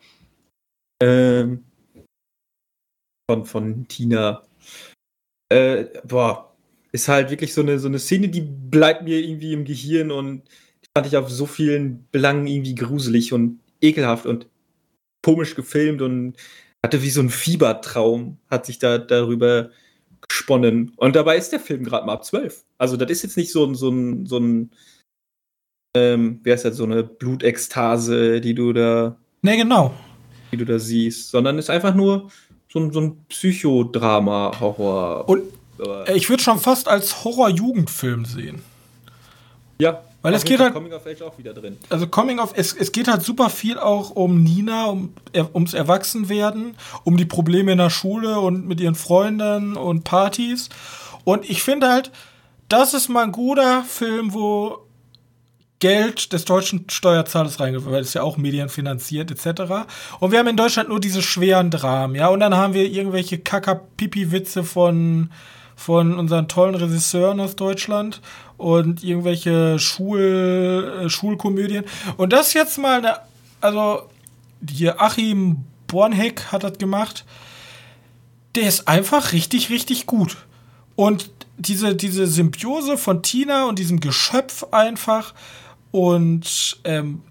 Ähm, von, von Tina. Äh, boah, ist halt wirklich so eine, so eine Szene, die bleibt mir irgendwie im Gehirn und die fand ich auf so vielen Belangen irgendwie gruselig und ekelhaft und komisch gefilmt und hatte wie so ein Fiebertraum, hat sich da darüber gesponnen. Und dabei ist der Film gerade mal ab 12. Also, das ist jetzt nicht so, so ein, so ein, ähm, wie heißt das, so eine Blutekstase, die du da. Ne, genau. Die du da siehst, sondern ist einfach nur so ein, so ein Psychodrama-Horror. Und ich würde schon fast als Horror-Jugendfilm sehen. Ja. Weil es geht halt. Coming of Age auch wieder drin. Also Coming of es, es geht halt super viel auch um Nina, um, ums Erwachsenwerden, um die Probleme in der Schule und mit ihren Freunden und Partys. Und ich finde halt, das ist mal ein guter Film, wo Geld des deutschen Steuerzahlers reingeworfen, weil das ist ja auch medienfinanziert etc. Und wir haben in Deutschland nur diese schweren Dramen, ja, und dann haben wir irgendwelche Kaka-Pipi-Witze von, von unseren tollen Regisseuren aus Deutschland und irgendwelche Schul, äh, Schulkomödien. Und das hier mal eine, also hier Achim Bornheck hat das gemacht. Der ist einfach richtig, richtig gut. Und diese, diese Symbiose von Tina und diesem Geschöpf einfach und ähm,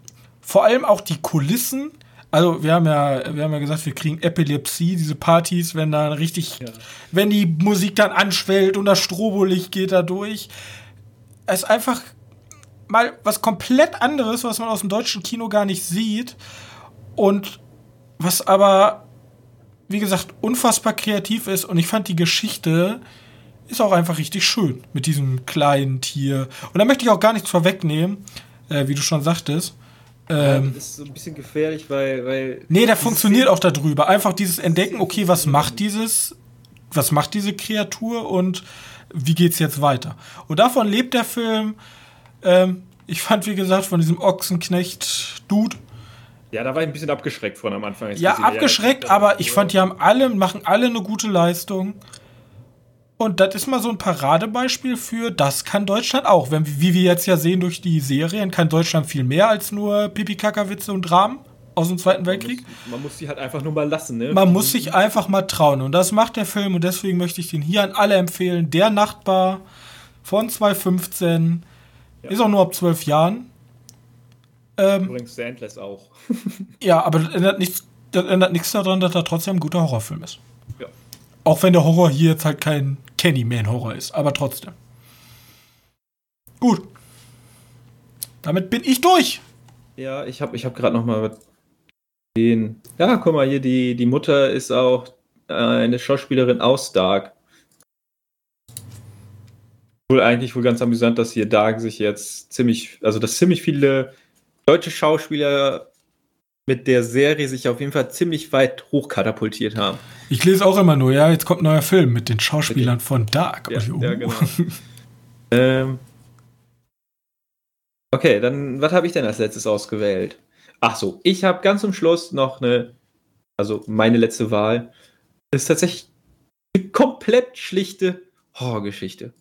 vor allem auch die Kulissen. Also wir haben ja, wir haben ja gesagt, wir kriegen Epilepsie, diese Partys, wenn da richtig, ja. wenn die Musik dann anschwellt und das Strobolicht geht da durch. Es ist einfach mal was komplett anderes, was man aus dem deutschen Kino gar nicht sieht. Und was aber, wie gesagt, unfassbar kreativ ist. Und ich fand die Geschichte ist auch einfach richtig schön mit diesem kleinen Tier. Und da möchte ich auch gar nichts vorwegnehmen, äh, wie du schon sagtest. Ähm, ja, das ist so ein bisschen gefährlich, weil. weil nee, der funktioniert auch darüber. Einfach dieses Entdecken, okay, was macht dieses, was macht diese Kreatur und wie geht's jetzt weiter? Und davon lebt der Film. Ähm, ich fand, wie gesagt, von diesem Ochsenknecht-Dude. Ja, da war ich ein bisschen abgeschreckt von am Anfang. Ja, abgeschreckt, aber ich fand, die haben alle, machen alle eine gute Leistung. Und das ist mal so ein Paradebeispiel für, das kann Deutschland auch. Wenn, wie wir jetzt ja sehen durch die Serien, kann Deutschland viel mehr als nur Pipi-Kaka-Witze und Dramen aus dem Zweiten Weltkrieg. Man muss, man muss die halt einfach nur mal lassen, ne? Man muss sich einfach mal trauen. Und das macht der Film und deswegen möchte ich den hier an alle empfehlen. Der Nachtbar von 2015. Ja. Ist auch nur ab zwölf Jahren. Ähm, Übrigens Sandless auch. ja, aber das ändert, nichts, das ändert nichts daran, dass er trotzdem ein guter Horrorfilm ist. Auch wenn der Horror hier jetzt halt kein Candyman-Horror ist, aber trotzdem. Gut. Damit bin ich durch. Ja, ich habe ich hab gerade noch mal den. Ja, guck mal hier, die, die Mutter ist auch äh, eine Schauspielerin aus Dark. Wohl eigentlich wohl ganz amüsant, dass hier Dark sich jetzt ziemlich, also dass ziemlich viele deutsche Schauspieler mit der Serie sich auf jeden Fall ziemlich weit hochkatapultiert haben. Ich lese auch immer nur, ja, jetzt kommt ein neuer Film mit den Schauspielern okay. von Dark. Ja, oh. ja genau. *laughs* ähm, okay, dann, was habe ich denn als letztes ausgewählt? Ach so, ich habe ganz zum Schluss noch eine, also meine letzte Wahl, das ist tatsächlich eine komplett schlichte Horrorgeschichte.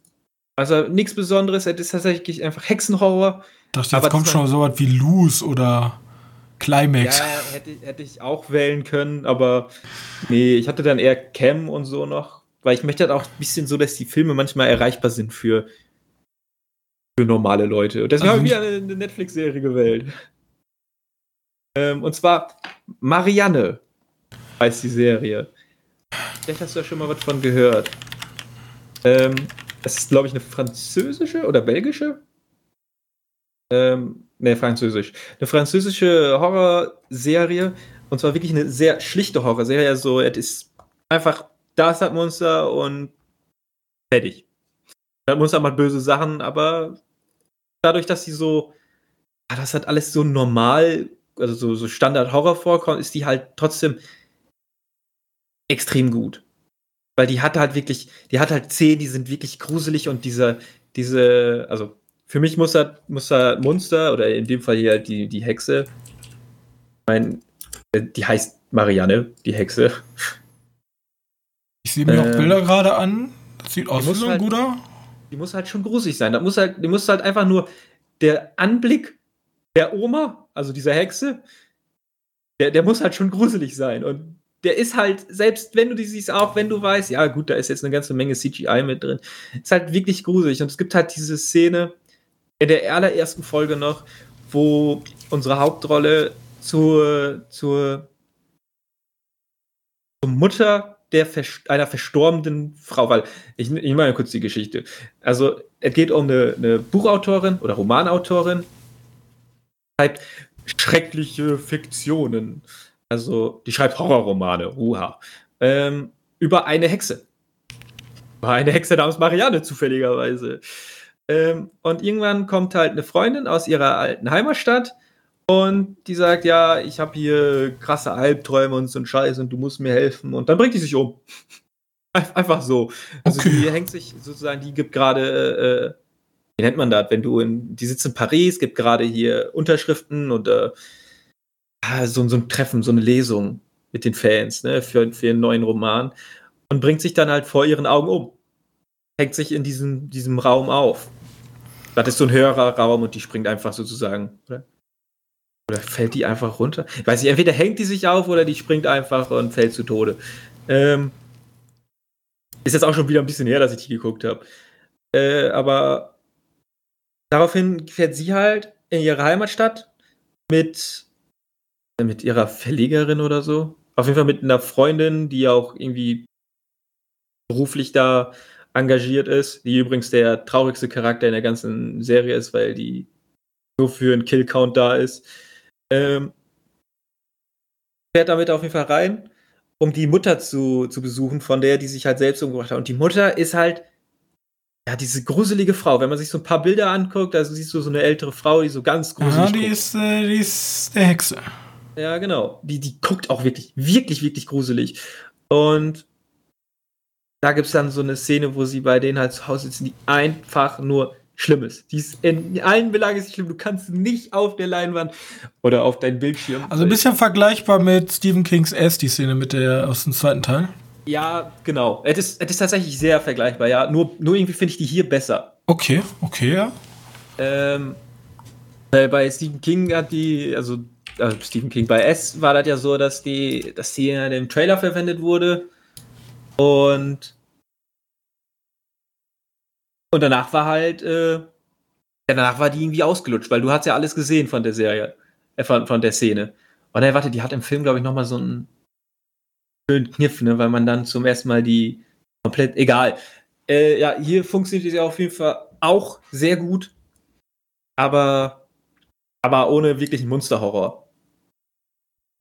Also nichts Besonderes, es ist tatsächlich einfach Hexenhorror. Ich dachte, jetzt kommt schon so was wie Loose oder Climax. Ja, hätte, hätte ich auch wählen können, aber nee, ich hatte dann eher Cam und so noch, weil ich möchte halt auch ein bisschen so, dass die Filme manchmal erreichbar sind für, für normale Leute. Und deswegen also habe ich wieder eine, eine Netflix-Serie gewählt. Ähm, und zwar Marianne heißt die Serie. Vielleicht hast du ja schon mal was von gehört. Ähm, das ist, glaube ich, eine französische oder belgische ähm, ne, französisch. Eine französische Horrorserie. Und zwar wirklich eine sehr schlichte Horrorserie. Also, es ist einfach, da ist das Monster und fertig. Das Monster macht böse Sachen, aber dadurch, dass sie so, ja, das hat alles so normal, also so, so Standard-Horror vorkommt, ist die halt trotzdem extrem gut. Weil die hat halt wirklich, die hat halt Zähne, die sind wirklich gruselig und diese, diese, also für mich muss er, muss er Monster, oder in dem Fall hier halt die, die Hexe, mein, äh, die heißt Marianne, die Hexe. Ich sehe mir äh, noch Bilder gerade an. Das sieht aus wie so ein halt, guter. Die muss halt schon gruselig sein. Da muss halt, die muss halt einfach nur der Anblick der Oma, also dieser Hexe, der, der muss halt schon gruselig sein. Und der ist halt, selbst wenn du die siehst, auch wenn du weißt, ja gut, da ist jetzt eine ganze Menge CGI mit drin, ist halt wirklich gruselig. Und es gibt halt diese Szene, in der allerersten Folge noch, wo unsere Hauptrolle zur, zur, zur Mutter der einer verstorbenen Frau, weil ich, ich meine kurz die Geschichte. Also, es geht um eine, eine Buchautorin oder Romanautorin, schreibt schreckliche Fiktionen. Also, die schreibt Horrorromane, uha, ähm, über eine Hexe. Über eine Hexe namens Marianne, zufälligerweise. Ähm, und irgendwann kommt halt eine Freundin aus ihrer alten Heimatstadt und die sagt, ja, ich habe hier krasse Albträume und so ein Scheiß und du musst mir helfen. Und dann bringt die sich um. *laughs* Einfach so. Also okay. die hängt sich sozusagen, die gibt gerade, wie nennt man das, wenn du in, die sitzt in Paris, gibt gerade hier Unterschriften und äh, so, so ein Treffen, so eine Lesung mit den Fans, ne, für, für einen neuen Roman und bringt sich dann halt vor ihren Augen um. Hängt sich in diesem, diesem Raum auf. Das ist so ein höherer Raum und die springt einfach sozusagen, oder? Oder fällt die einfach runter? Ich weiß nicht, entweder hängt die sich auf oder die springt einfach und fällt zu Tode. Ähm, ist jetzt auch schon wieder ein bisschen her, dass ich die geguckt habe. Äh, aber daraufhin fährt sie halt in ihre Heimatstadt mit, mit ihrer Verlegerin oder so. Auf jeden Fall mit einer Freundin, die auch irgendwie beruflich da engagiert ist, die übrigens der traurigste Charakter in der ganzen Serie ist, weil die nur für einen Killcount da ist. Ähm, fährt damit auf jeden Fall rein, um die Mutter zu, zu besuchen, von der, die sich halt selbst umgebracht hat. Und die Mutter ist halt, ja, diese gruselige Frau. Wenn man sich so ein paar Bilder anguckt, also siehst du so eine ältere Frau, die so ganz gruselig Ja, die ist, äh, die ist der Hexe. Ja, genau. Die, die guckt auch wirklich, wirklich, wirklich gruselig. Und da gibt es dann so eine Szene, wo sie bei denen halt zu Hause sitzen, die einfach nur schlimm ist. Die ist in allen Belangen ist schlimm. Du kannst nicht auf der Leinwand oder auf deinem Bildschirm. Also ein bisschen vergleichbar mit Stephen Kings S, die Szene mit der aus dem zweiten Teil. Ja, genau. Es ist, es ist tatsächlich sehr vergleichbar, ja. Nur, nur irgendwie finde ich die hier besser. Okay, okay, ja. Ähm, bei Stephen King hat die, also, also Stephen King, bei S war das ja so, dass die, dass die in dem Trailer verwendet wurde. Und und danach war halt, äh, ja, danach war die irgendwie ausgelutscht, weil du hast ja alles gesehen von der Serie, äh, von, von der Szene. Und dann, warte, die hat im Film, glaube ich, nochmal so einen schönen Kniff, ne, weil man dann zum ersten Mal die komplett, egal. Äh, ja, hier funktioniert sie auf jeden Fall auch sehr gut, aber, aber ohne wirklichen Monsterhorror.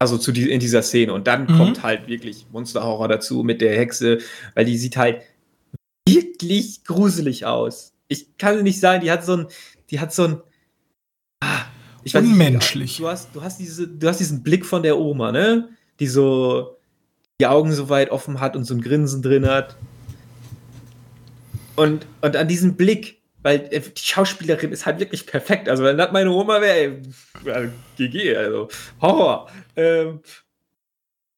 Also zu die, in dieser Szene. Und dann mhm. kommt halt wirklich Monsterhorror dazu mit der Hexe, weil die sieht halt wirklich gruselig aus. Ich kann nicht sagen, die hat so ein, die hat so ein, ah, ich weiß Unmenschlich. Nicht, du hast, du hast diese, du hast diesen Blick von der Oma, ne? Die so die Augen so weit offen hat und so ein Grinsen drin hat. Und, und an diesem Blick, weil äh, die Schauspielerin ist halt wirklich perfekt. Also, wenn das meine Oma wäre, GG, also Horror. Ähm,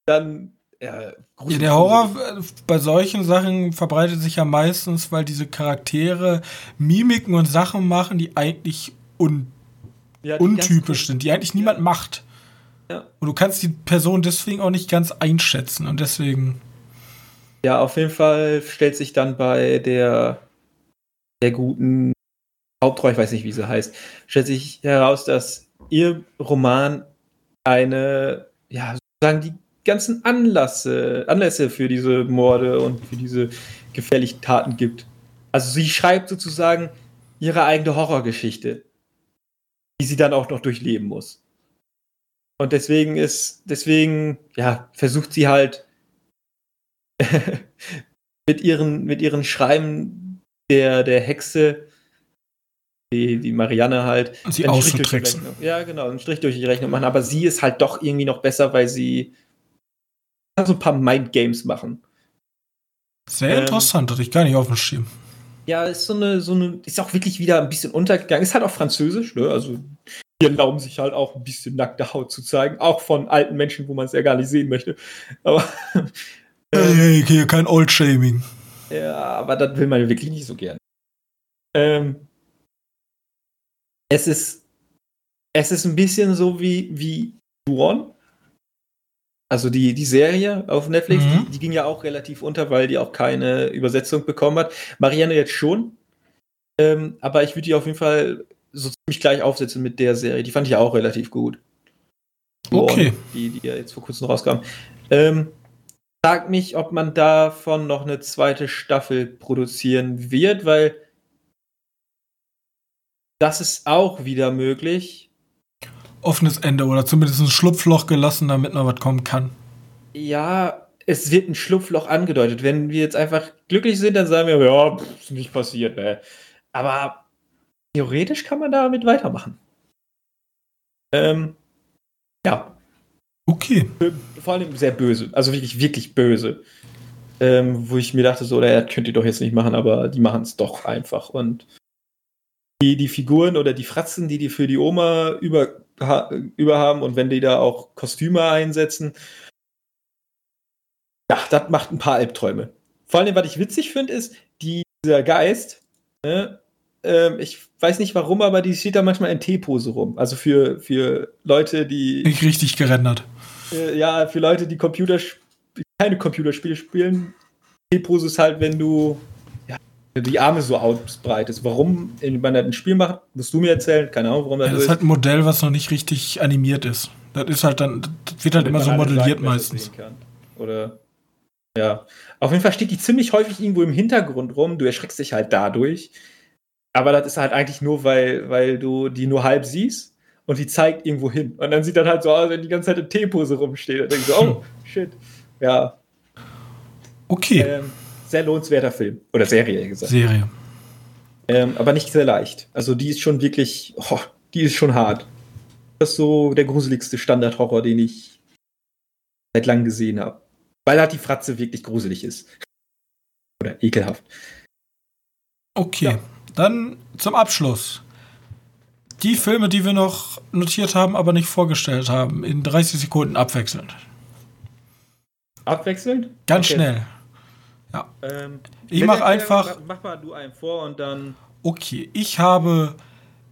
dann ja, ja, der Horror äh, bei solchen Sachen verbreitet sich ja meistens, weil diese Charaktere Mimiken und Sachen machen, die eigentlich un ja, die untypisch sind, die eigentlich niemand macht. Ja. Und du kannst die Person deswegen auch nicht ganz einschätzen und deswegen. Ja, auf jeden Fall stellt sich dann bei der, der guten Hauptrolle, ich weiß nicht, wie sie heißt, stellt sich heraus, dass ihr Roman eine, ja, sozusagen die ganzen Anlässe, Anlässe für diese Morde und für diese gefährlichen Taten gibt. Also sie schreibt sozusagen ihre eigene Horrorgeschichte, die sie dann auch noch durchleben muss. Und deswegen ist, deswegen, ja, versucht sie halt *laughs* mit ihren, mit ihren Schreiben der, der Hexe, die, die Marianne halt, sie auszutricksen. Ja, genau, einen Strich durch die Rechnung machen. Aber sie ist halt doch irgendwie noch besser, weil sie so ein paar Mind-Games machen. Sehr ähm, interessant, hatte ich gar nicht auf dem Schirm. Ja, ist so eine, so eine, ist auch wirklich wieder ein bisschen untergegangen. Ist halt auch französisch, ne? Also, die erlauben sich halt auch ein bisschen nackte Haut zu zeigen. Auch von alten Menschen, wo man es ja gar nicht sehen möchte. Aber. *laughs* hey, hey, hey, kein Old-Shaming. Ja, aber das will man wirklich nicht so gern. Ähm, es ist, es ist ein bisschen so wie, wie Duon, also die, die Serie auf Netflix, mhm. die, die, ging ja auch relativ unter, weil die auch keine Übersetzung bekommen hat. Marianne jetzt schon. Ähm, aber ich würde die auf jeden Fall so ziemlich gleich aufsetzen mit der Serie. Die fand ich auch relativ gut. Okay. Die, die ja jetzt vor kurzem rauskam. Ähm, sag mich, ob man davon noch eine zweite Staffel produzieren wird, weil das ist auch wieder möglich offenes Ende oder zumindest ein Schlupfloch gelassen, damit noch was kommen kann. Ja, es wird ein Schlupfloch angedeutet. Wenn wir jetzt einfach glücklich sind, dann sagen wir, ja, pff, ist nicht passiert, ne? Aber theoretisch kann man damit weitermachen. Ähm, ja. Okay. Vor allem sehr böse. Also wirklich, wirklich böse. Ähm, wo ich mir dachte, so, das könnt ihr doch jetzt nicht machen, aber die machen es doch einfach. Und die, die Figuren oder die Fratzen, die die für die Oma über, ha, über haben und wenn die da auch Kostüme einsetzen. Ja, das macht ein paar Albträume. Vor allem, was ich witzig finde, ist, die, dieser Geist, ne, ähm, ich weiß nicht warum, aber die steht da manchmal in T-Pose rum. Also für, für Leute, die. Nicht richtig gerendert. Äh, ja, für Leute, die Computer keine Computerspiele spielen. T-Pose ist halt, wenn du ja, die Arme so ausbreitest. Warum man das ein Spiel macht, musst du mir erzählen. Keine Ahnung, warum das, ja, das ist. halt ein Modell, was noch nicht richtig animiert ist. Das ist halt dann, das wird halt immer so halt modelliert sagen, meistens. Oder ja. Auf jeden Fall steht die ziemlich häufig irgendwo im Hintergrund rum. Du erschreckst dich halt dadurch. Aber das ist halt eigentlich nur, weil, weil du die nur halb siehst und die zeigt irgendwo hin. Und dann sieht dann halt so aus, wenn die ganze Zeit in T-Pose rumsteht. Und denkst so, oh, *laughs* shit. Ja. Okay. Ähm, sehr lohnenswerter Film. Oder Serie, gesagt. Serie. Ähm, aber nicht sehr leicht. Also die ist schon wirklich, oh, die ist schon hart. Das ist so der gruseligste Standard-Horror, den ich seit langem gesehen habe. Weil halt die Fratze wirklich gruselig ist. Oder ekelhaft. Okay. Ja. Dann zum Abschluss. Die Filme, die wir noch notiert haben, aber nicht vorgestellt haben, in 30 Sekunden abwechselnd. Abwechselnd? Ganz okay. schnell. Ja. Ähm, ich mache einfach. Mach mal du einen vor und dann. Okay, ich habe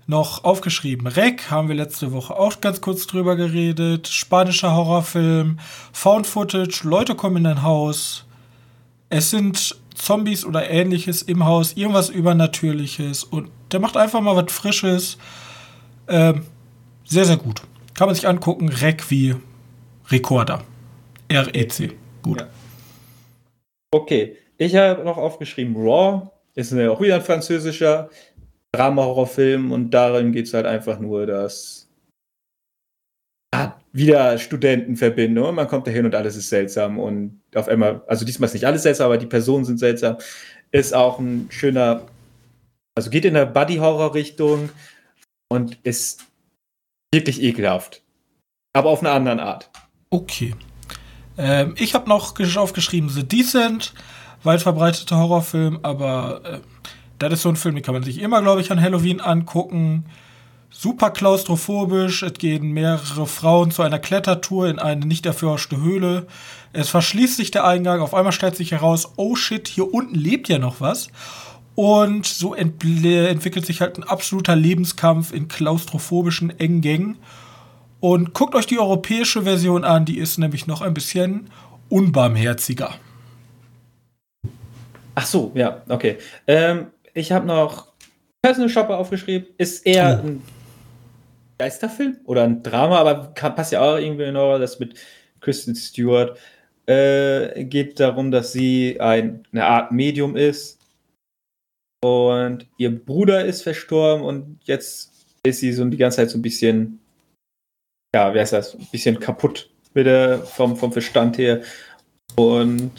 noch aufgeschrieben. Rec haben wir letzte Woche auch ganz kurz drüber geredet. Spanischer Horrorfilm, Found Footage, Leute kommen in ein Haus. Es sind Zombies oder ähnliches im Haus, irgendwas Übernatürliches und der macht einfach mal was Frisches. Ähm, sehr, sehr gut. Kann man sich angucken. Rec wie Recorder. REC. Gut. Ja. Okay, ich habe noch aufgeschrieben Raw. Ist auch wieder ein französischer Drama-Horrorfilm und darin geht es halt einfach nur, dass wieder Studentenverbindung. Man kommt dahin und alles ist seltsam und auf einmal, also diesmal ist nicht alles seltsam, aber die Personen sind seltsam. Ist auch ein schöner, also geht in der Buddy-Horror-Richtung und ist wirklich ekelhaft. Aber auf eine andere Art. Okay. Ähm, ich habe noch aufgeschrieben The Decent, weit verbreiteter Horrorfilm, aber äh, das ist so ein Film, den kann man sich immer, glaube ich, an Halloween angucken super klaustrophobisch. Es gehen mehrere Frauen zu einer Klettertour in eine nicht erforschte Höhle. Es verschließt sich der Eingang. Auf einmal stellt sich heraus, oh shit, hier unten lebt ja noch was. Und so ent entwickelt sich halt ein absoluter Lebenskampf in klaustrophobischen engen Gängen. Und guckt euch die europäische Version an, die ist nämlich noch ein bisschen unbarmherziger. Ach so, ja, okay. Ähm, ich habe noch Personal Shopper aufgeschrieben. Ist eher oh. ein Geisterfilm oder ein Drama, aber kann, passt ja auch irgendwie in Horror, das mit Kristen Stewart. Äh, geht darum, dass sie ein, eine Art Medium ist und ihr Bruder ist verstorben und jetzt ist sie so die ganze Zeit so ein bisschen, ja, wie heißt das, ein bisschen kaputt mit der, vom, vom Verstand her und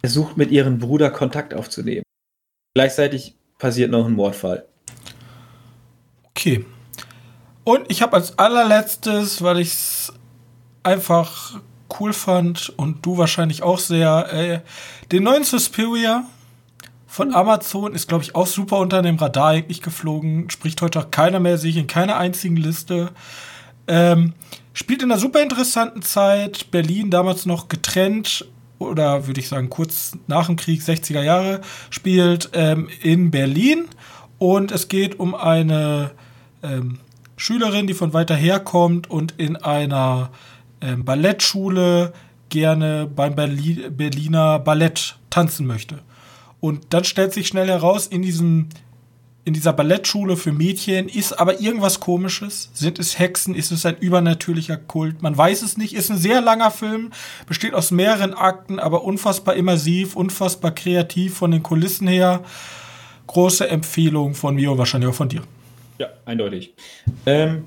versucht mit ihrem Bruder Kontakt aufzunehmen. Gleichzeitig passiert noch ein Mordfall. Okay. Und ich habe als allerletztes, weil ich es einfach cool fand und du wahrscheinlich auch sehr, äh, den neuen Suspiria von. Amazon ist, glaube ich, auch super unter dem Radar eigentlich geflogen. Spricht heute auch keiner mehr, sich in keiner einzigen Liste. Ähm, spielt in einer super interessanten Zeit. Berlin damals noch getrennt oder würde ich sagen kurz nach dem Krieg, 60er Jahre, spielt ähm, in Berlin. Und es geht um eine ähm, Schülerin, die von weiter her kommt und in einer ähm, Ballettschule gerne beim Berli Berliner Ballett tanzen möchte. Und dann stellt sich schnell heraus, in diesem in dieser Ballettschule für Mädchen ist aber irgendwas komisches. Sind es Hexen? Ist es ein übernatürlicher Kult? Man weiß es nicht. Ist ein sehr langer Film, besteht aus mehreren Akten, aber unfassbar immersiv, unfassbar kreativ von den Kulissen her. Große Empfehlung von mir und wahrscheinlich auch von dir. Ja, eindeutig. Ähm,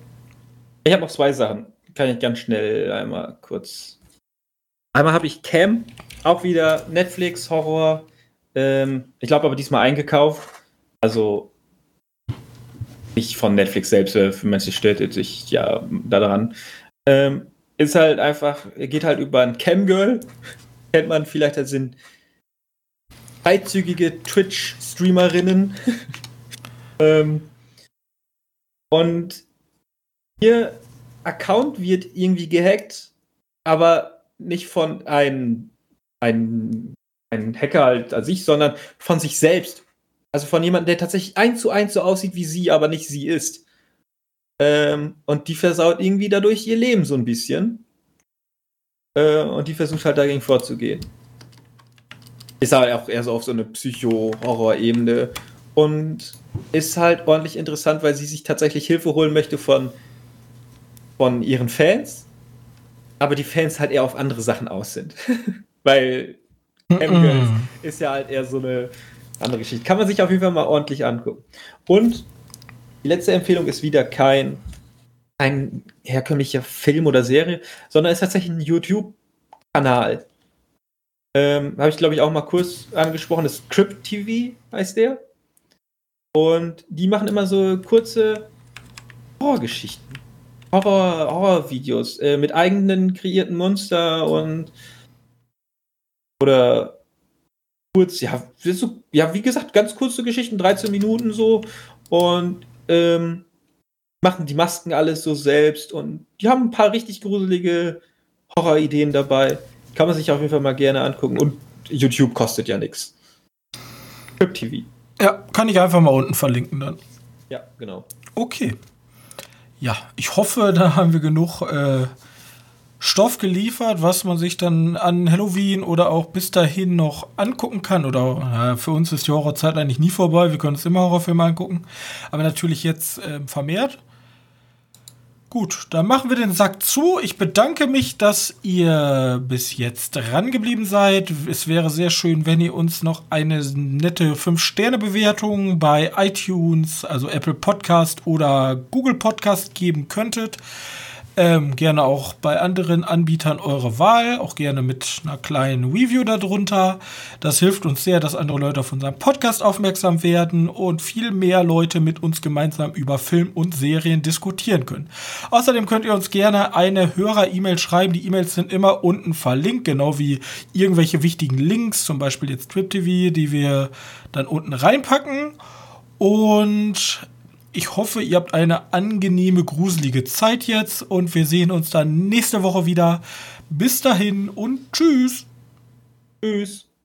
ich habe noch zwei Sachen. Kann ich ganz schnell einmal kurz. Einmal habe ich Cam, auch wieder Netflix Horror. Ähm, ich glaube aber diesmal eingekauft. Also nicht von Netflix selbst, äh, für manche stört sich ja daran. Ähm, ist halt einfach, geht halt über ein Camgirl. *laughs* Kennt man vielleicht, das sind freizügige Twitch-Streamerinnen. *laughs* ähm, Und ihr Account wird irgendwie gehackt, aber nicht von einem, einem, einem Hacker halt an sich, sondern von sich selbst. Also von jemandem, der tatsächlich eins zu eins so aussieht wie sie, aber nicht sie ist. Ähm, und die versaut irgendwie dadurch ihr Leben so ein bisschen. Äh, und die versucht halt dagegen vorzugehen. Ist halt auch eher so auf so eine Psycho-Horror-Ebene. Und ist halt ordentlich interessant, weil sie sich tatsächlich Hilfe holen möchte von, von ihren Fans. Aber die Fans halt eher auf andere Sachen aus sind. *laughs* weil M-Girls ist ja halt eher so eine andere Geschichte. Kann man sich auf jeden Fall mal ordentlich angucken. Und die letzte Empfehlung ist wieder kein, kein herkömmlicher Film oder Serie, sondern ist tatsächlich ein YouTube-Kanal. Ähm, Habe ich, glaube ich, auch mal kurz angesprochen. Das ist Crypt TV heißt der. Und die machen immer so kurze Horrorgeschichten. Horror, Horrorvideos äh, mit eigenen kreierten Monster und oder kurz, ja, so, ja, wie gesagt, ganz kurze Geschichten, 13 Minuten so und ähm, machen die Masken alles so selbst und die haben ein paar richtig gruselige Horrorideen dabei. Kann man sich auf jeden Fall mal gerne angucken. Und YouTube kostet ja nichts. Crypt TV. Ja, kann ich einfach mal unten verlinken dann. Ja, genau. Okay. Ja, ich hoffe, da haben wir genug äh, Stoff geliefert, was man sich dann an Halloween oder auch bis dahin noch angucken kann. Oder äh, für uns ist die Horrorzeit eigentlich nie vorbei. Wir können uns immer Horrorfilme angucken. Aber natürlich jetzt äh, vermehrt. Gut, dann machen wir den Sack zu. Ich bedanke mich, dass ihr bis jetzt dran geblieben seid. Es wäre sehr schön, wenn ihr uns noch eine nette 5-Sterne-Bewertung bei iTunes, also Apple Podcast oder Google Podcast geben könntet. Ähm, gerne auch bei anderen Anbietern eure Wahl, auch gerne mit einer kleinen Review darunter. Das hilft uns sehr, dass andere Leute auf unseren Podcast aufmerksam werden und viel mehr Leute mit uns gemeinsam über Film und Serien diskutieren können. Außerdem könnt ihr uns gerne eine Hörer-E-Mail schreiben. Die E-Mails sind immer unten verlinkt, genau wie irgendwelche wichtigen Links, zum Beispiel jetzt TripTV, die wir dann unten reinpacken. Und ich hoffe, ihr habt eine angenehme, gruselige Zeit jetzt und wir sehen uns dann nächste Woche wieder. Bis dahin und tschüss. Tschüss.